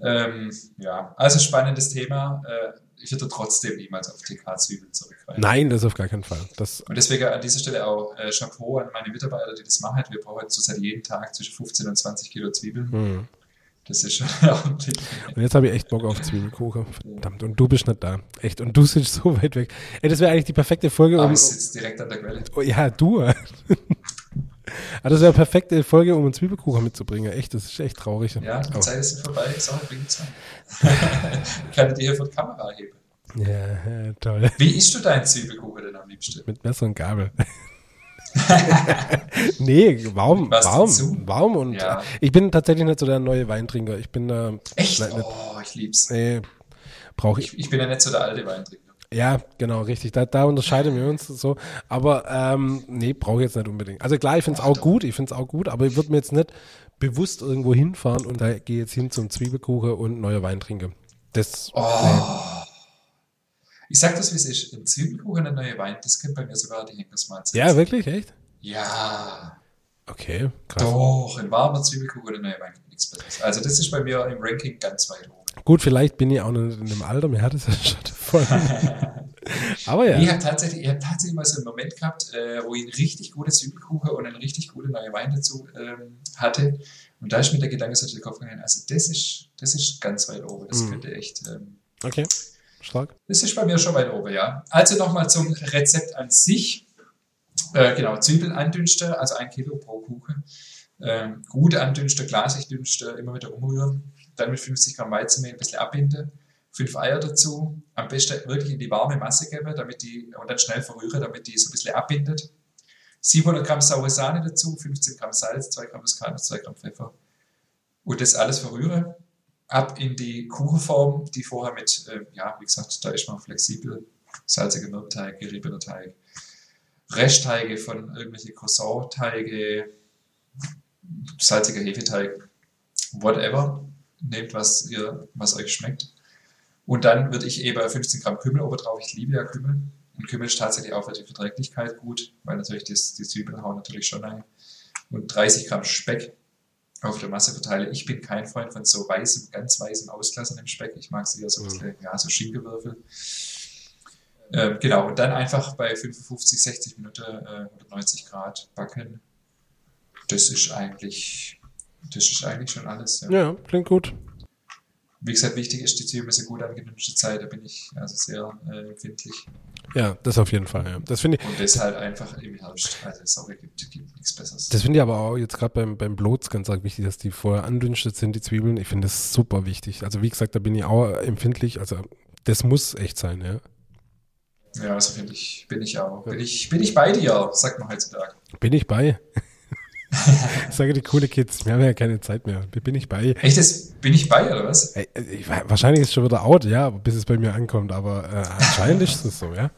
Ähm, ja, also spannendes Thema. Äh, ich würde trotzdem niemals auf TK-Zwiebeln zurückgreifen. Nein, das auf gar keinen Fall. Das und deswegen an dieser Stelle auch äh, Chapeau an meine Mitarbeiter, die das machen. Wir brauchen zurzeit jeden Tag zwischen 15 und 20 Kilo Zwiebeln. Mhm. Das ist schon [laughs] ordentlich. Und jetzt habe ich echt Bock auf Zwiebelkuchen. Verdammt. Und du bist nicht da. Echt. Und du sitzt so weit weg. Ey, das wäre eigentlich die perfekte Folge. Aber um, ich sitze direkt an der Quelle. Oh, ja, du. Aber [laughs] das wäre eine perfekte Folge, um einen Zwiebelkuchen mitzubringen. Echt, das ist echt traurig. Ja, die oh. Zeit ist vorbei. Auch bringt Zeit. Ich [laughs] kann dir hier von Kamera heben. Ja, toll. Wie isst du deinen Zwiebelkuchen denn am liebsten? Mit Messer und Gabel. [laughs] [laughs] nee, warm, warm, warm und ja. ich bin tatsächlich nicht so der neue Weintrinker. Ich bin da. Äh, Echt? Nicht, oh, ich lieb's. Nee, brauche ich. ich. ich. bin ja nicht so der alte Weintrinker. Ja, genau, richtig. Da, da unterscheiden wir uns so. Aber ähm, nee, brauche ich jetzt nicht unbedingt. Also klar, ich finde es auch doch. gut, ich finde es auch gut, aber ich würde mir jetzt nicht bewusst irgendwo hinfahren und da gehe jetzt hin zum Zwiebelkuchen und neuer Wein trinke. Das. Oh. Nee. Ich sag das, wie es ist. Ein Zwiebelkuchen, ein neuer Wein, das kennt bei mir sogar die Henkersmahlzeit. Ja, wirklich? Echt? Ja. Okay, krass. Doch, ein warmer Zwiebelkuchen, ein neuer Wein, nichts Besseres. Also das ist bei mir im Ranking ganz weit oben. Gut, vielleicht bin ich auch noch in dem Alter, mir hat es [laughs] ja schon voll. [laughs] Aber ja. Ich habe tatsächlich, hab tatsächlich mal so einen Moment gehabt, äh, wo ich einen richtig guten Zwiebelkuchen und einen richtig guten neuen Wein dazu ähm, hatte. Und da ist mir der Gedanke so durch den Kopf gegangen, also das ist, das ist ganz weit oben. Das mm. könnte echt. Ähm, okay. Stark. Das ist bei mir schon weit oben, ja. Also nochmal zum Rezept an sich. Äh, genau, Zwiebeln andünsten, also ein Kilo pro Kuchen. Ähm, gut andünsten, glasig dünsten, immer wieder umrühren. Dann mit 50 Gramm Weizenmehl ein bisschen abbinden. Fünf Eier dazu. Am besten wirklich in die warme Masse geben, damit die, und dann schnell verrühren, damit die so ein bisschen abbindet. 700 Gramm saure Sahne dazu, 15 Gramm Salz, 2 Gramm Muskat, 2 Gramm Pfeffer. Und das alles verrühren ab in die Kuchenform, die vorher mit, äh, ja, wie gesagt, da ist man flexibel, salziger Mürbteig, geriebener Teig, Restteige von irgendwelche Croissant-Teige, salziger Hefeteig, whatever. Nehmt, was, ihr, was euch schmeckt. Und dann würde ich eben 15 Gramm Kümmel oben drauf. Ich liebe ja Kümmel. Und Kümmel ist tatsächlich auch für die Verträglichkeit gut, weil natürlich das, die Zwiebeln hauen natürlich schon ein. Und 30 Gramm Speck auf der Masse verteile. Ich bin kein Freund von so weißem, ganz weißem Auslassen im Speck. Ich mag es eher so, mhm. ja, so Schinkewürfel. Ähm, genau, und dann einfach bei 55, 60 Minuten äh, oder 90 Grad backen. Das ist eigentlich, das ist eigentlich schon alles. Ja, ja klingt gut. Wie gesagt, wichtig ist, die Zwiebeln sind gut angedünschte Zeit, da bin ich also sehr äh, empfindlich. Ja, das auf jeden Fall, ja. Das finde ich. Und das halt einfach im Herbst, also sorry, gibt, gibt nichts Besseres. Das finde ich aber auch jetzt gerade beim, beim Blots ganz arg wichtig, dass die vorher andünstet sind, die Zwiebeln. Ich finde das super wichtig. Also wie gesagt, da bin ich auch empfindlich. Also das muss echt sein, ja. Ja, also finde ich, bin ich auch. Bin ich, bin ich bei dir, sagt man heutzutage. Bin ich bei. [laughs] ich sage die coole Kids, wir haben ja keine Zeit mehr. Bin ich bei. Echt, das bin ich bei, oder was? Ey, ich, wahrscheinlich ist es schon wieder out, ja, bis es bei mir ankommt, aber äh, anscheinend ist es so, ja.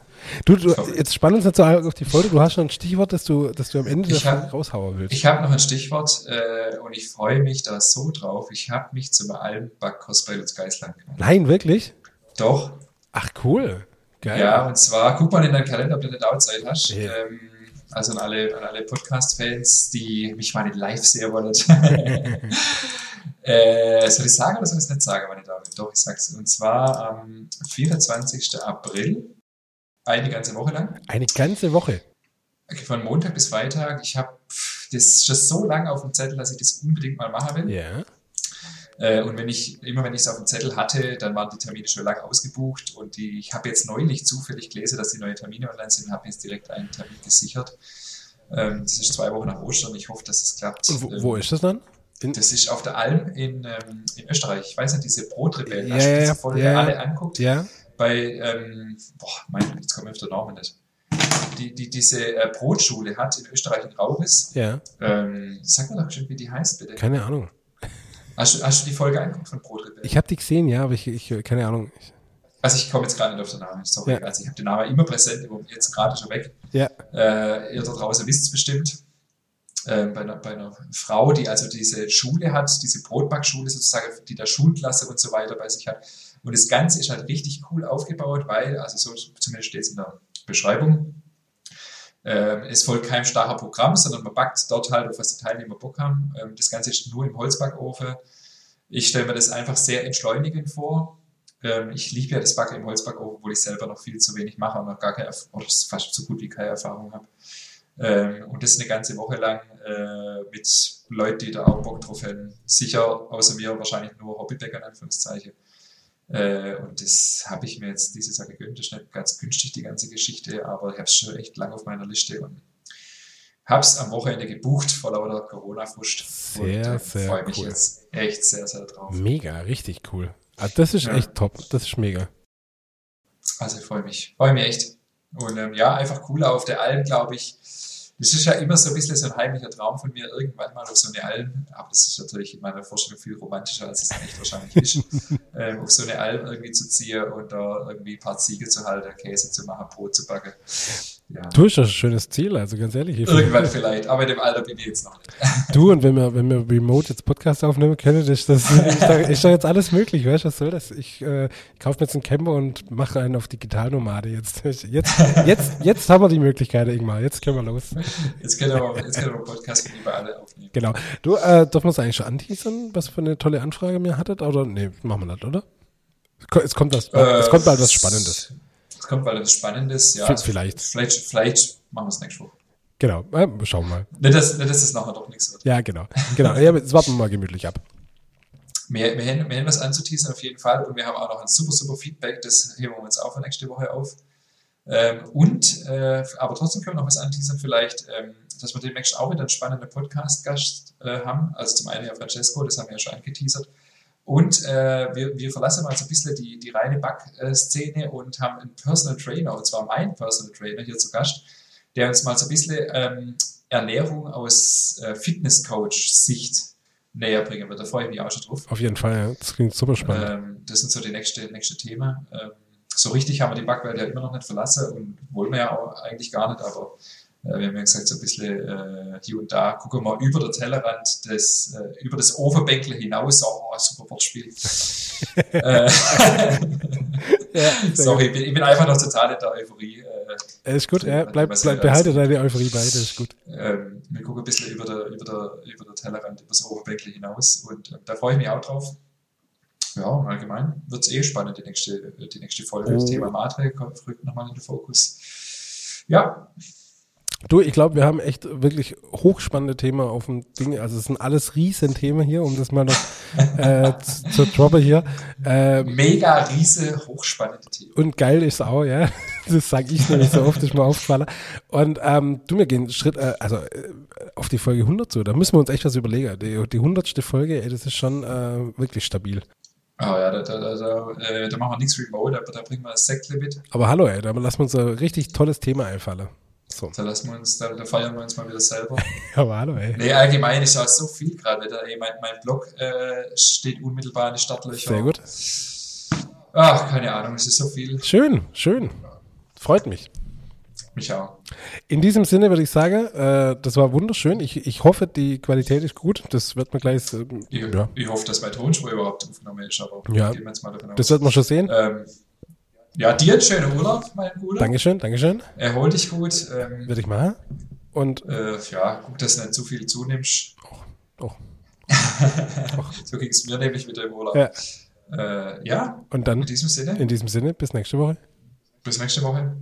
Du, du jetzt spann uns dazu auf die Folge. Du hast schon ein Stichwort, das du, das du am Ende ich hab, raushauen willst. Ich habe noch ein Stichwort äh, und ich freue mich da so drauf. Ich habe mich zum Almback-Kurs bei Lutz Geisland gemacht. Nein, wirklich? Doch. Ach, cool. Geil. Ja, und zwar, guck mal in deinen Kalender, ob du eine Dauerzeit hast. Ja. Ähm, also an alle, an alle Podcast-Fans, die mich mal in live sehen wollen. [laughs] [laughs] äh, soll ich sagen oder soll ich es nicht sagen, meine Damen? Doch, ich sag's. Und zwar am 24. April, eine ganze Woche lang. Eine ganze Woche? Von Montag bis Freitag. Ich habe das schon so lange auf dem Zettel, dass ich das unbedingt mal machen will. Ja. Äh, und wenn ich, immer wenn ich es auf dem Zettel hatte, dann waren die Termine schon lange ausgebucht. Und die, ich habe jetzt neulich zufällig gelesen, dass die neuen Termine online sind und habe jetzt direkt einen Termin gesichert. Ähm, das ist zwei Wochen nach Ostern. Ich hoffe, dass es klappt. Und wo, wo ist das dann? In das ist auf der Alm in, ähm, in Österreich. Ich weiß nicht, diese Brotrebellen. Ja, du diese Folge ja, alle anguckt? Ja. Bei, ähm, boah, mein, jetzt kommen wir auf den Namen nicht. Die, die diese äh, Brotschule hat in Österreich in Rauris. Ja. Ähm, sag mir doch schon, wie die heißt, bitte. Keine Ahnung. Hast du, hast du die Folge angeguckt von Brotrebell? Ich habe die gesehen, ja, aber ich, ich keine Ahnung. Also ich komme jetzt gerade nicht auf den Namen, sorry. Ja. Also ich habe den Namen immer präsent, jetzt gerade schon weg. Ja. Äh, ihr da draußen wisst es bestimmt. Äh, bei, einer, bei einer Frau, die also diese Schule hat, diese Brotbackschule sozusagen, die da Schulklasse und so weiter bei sich hat. Und das Ganze ist halt richtig cool aufgebaut, weil, also so zumindest steht es in der Beschreibung, ähm, es folgt kein starrer Programm, sondern man backt dort halt, auf was die Teilnehmer Bock haben. Ähm, das Ganze ist nur im Holzbackofen. Ich stelle mir das einfach sehr entschleunigend vor. Ähm, ich liebe ja das Backen im Holzbackofen, obwohl ich selber noch viel zu wenig mache und noch gar keine, oder fast so gut wie keine Erfahrung habe. Ähm, und das eine ganze Woche lang äh, mit Leuten, die da auch Bock drauf haben. Sicher außer mir wahrscheinlich nur Hobbybäcker in Anführungszeichen. Äh, und das habe ich mir jetzt dieses Jahr gegönnt. Das ist nicht ganz günstig, die ganze Geschichte, aber ich habe es schon echt lang auf meiner Liste und habe es am Wochenende gebucht vor lauter Corona-Frust. Sehr, und, äh, sehr freue mich cool. jetzt echt sehr, sehr drauf. Mega, richtig cool. Also das ist ja. echt top. Das ist mega. Also ich freue mich. Freue mich echt. Und ähm, ja, einfach cooler auf der Alm, glaube ich das ist ja immer so ein bisschen so ein heimlicher Traum von mir, irgendwann mal auf so eine Alm, aber das ist natürlich in meiner Vorstellung viel romantischer, als es echt wahrscheinlich ist, [laughs] ähm, auf so eine Alm irgendwie zu ziehen und da irgendwie ein paar Ziege zu halten, Käse zu machen, Brot zu backen. Ja. Du hast ein schönes Ziel, also ganz ehrlich. Irgendwann vielleicht, aber in dem Alter bin ich jetzt noch nicht. Du, und wenn wir, wenn wir remote jetzt Podcast aufnehmen können, ist das [laughs] ist doch, ist doch jetzt alles möglich, weißt du, was soll das? Ich, äh, ich kaufe mir jetzt einen Camper und mache einen auf Digitalnomade jetzt. Jetzt, jetzt, jetzt haben wir die Möglichkeit, Ingmar, jetzt können wir los. Jetzt können wir, jetzt können wir Podcast über alle aufnehmen. Genau. Du, äh, dürfen wir es eigentlich schon anteasern, was für eine tolle Anfrage mir hattet? Oder, nee, machen wir das, oder? Es kommt, was, äh, es kommt bald was Spannendes kommt bald etwas Spannendes. Ja, also vielleicht. vielleicht. Vielleicht machen wir es nächste Woche. Genau, äh, schauen wir mal. Nicht, dass, nicht, dass es nachher doch nichts wird. Ja, genau. genau. Ja, jetzt warten wir mal gemütlich ab. Wir, wir, haben, wir haben was anzuteasern auf jeden Fall und wir haben auch noch ein super, super Feedback, das heben wir uns auch für nächste Woche auf. Ähm, und, äh, aber trotzdem können wir noch was anteasern, vielleicht, ähm, dass wir demnächst auch wieder einen spannenden Podcast-Gast äh, haben. Also zum einen ja Francesco, das haben wir ja schon angeteasert. Und äh, wir, wir verlassen mal so ein bisschen die, die reine Back-Szene und haben einen Personal Trainer, und zwar meinen Personal Trainer hier zu Gast, der uns mal so ein bisschen ähm, Ernährung aus äh, Fitness-Coach-Sicht näher bringen wird. Da freue ich mich auch schon drauf. Auf jeden Fall, ja. Das klingt super spannend. Ähm, das sind so die nächste, nächste Themen. Ähm, so richtig haben wir die Backwelt ja immer noch nicht verlassen und wollen wir ja auch eigentlich gar nicht, aber wir haben ja gesagt, so ein bisschen äh, hier und da gucken wir über den Tellerrand, des, äh, über das Ofenbänkle hinaus. Oh, super Wortspiel. [laughs] äh, [laughs] ja, Sorry, ich bin, ich bin, einfach noch total in der Euphorie. Äh, ist gut, ja, bleib, bleib, behalte deine Euphorie bei, das ist gut. Ähm, wir gucken ein bisschen über den über der, über der Tellerrand, über das Ofenbänkle hinaus und äh, da freue ich mich auch drauf. Ja, allgemein wird es eh spannend, die nächste, die nächste Folge. Oh. Das Thema Matre rückt nochmal in den Fokus. Ja, Du, ich glaube, wir haben echt wirklich hochspannende Themen auf dem Ding. Also es sind alles riesen Themen hier, um das mal noch äh, zu, droppen hier. Äh, Mega riese, hochspannende Themen. Und geil ist auch, ja. [laughs] Das sage ich nämlich so oft, ist mir aufgefallen. Und ähm, du, wir gehen Schritt, äh, also äh, auf die Folge 100 zu. Da müssen wir uns echt was überlegen. Die, die 100. Folge, ey, das ist schon äh, wirklich stabil. Oh ja, da, da, da, da, äh, da machen wir nichts remote, aber da bringen wir das Sektle mit. Aber hallo, ey, da lassen wir uns ein richtig tolles Thema einfallen. So. Da lassen wir uns, da, da feiern wir uns mal wieder selber. [laughs] ja, aber hallo, ey. Nee, allgemein ist auch so viel gerade. Mein, mein Blog äh, steht unmittelbar in den Startlöchern. Sehr gut. Ach, keine Ahnung, es ist so viel. Schön, schön. Freut mich. Mich auch. In diesem Sinne würde ich sagen, äh, das war wunderschön. Ich, ich hoffe, die Qualität ist gut. Das wird man gleich. Äh, ich, ja. ich hoffe, dass mein Tonspur überhaupt aufgenommen ist, aber ja, gehen wir jetzt mal davon aus. Das wird man schon sehen. Ähm, ja, dir einen schönen Urlaub, mein Bruder. Dankeschön, Dankeschön. Erhol dich gut. Ähm, Würde ich machen. Und äh, ja, guck, dass du nicht zu viel zunimmst. oh, [laughs] so ging es mir nämlich mit dem Urlaub. Ja. Äh, ja, und dann in diesem Sinne, in diesem Sinne, bis nächste Woche. bis nächste Woche.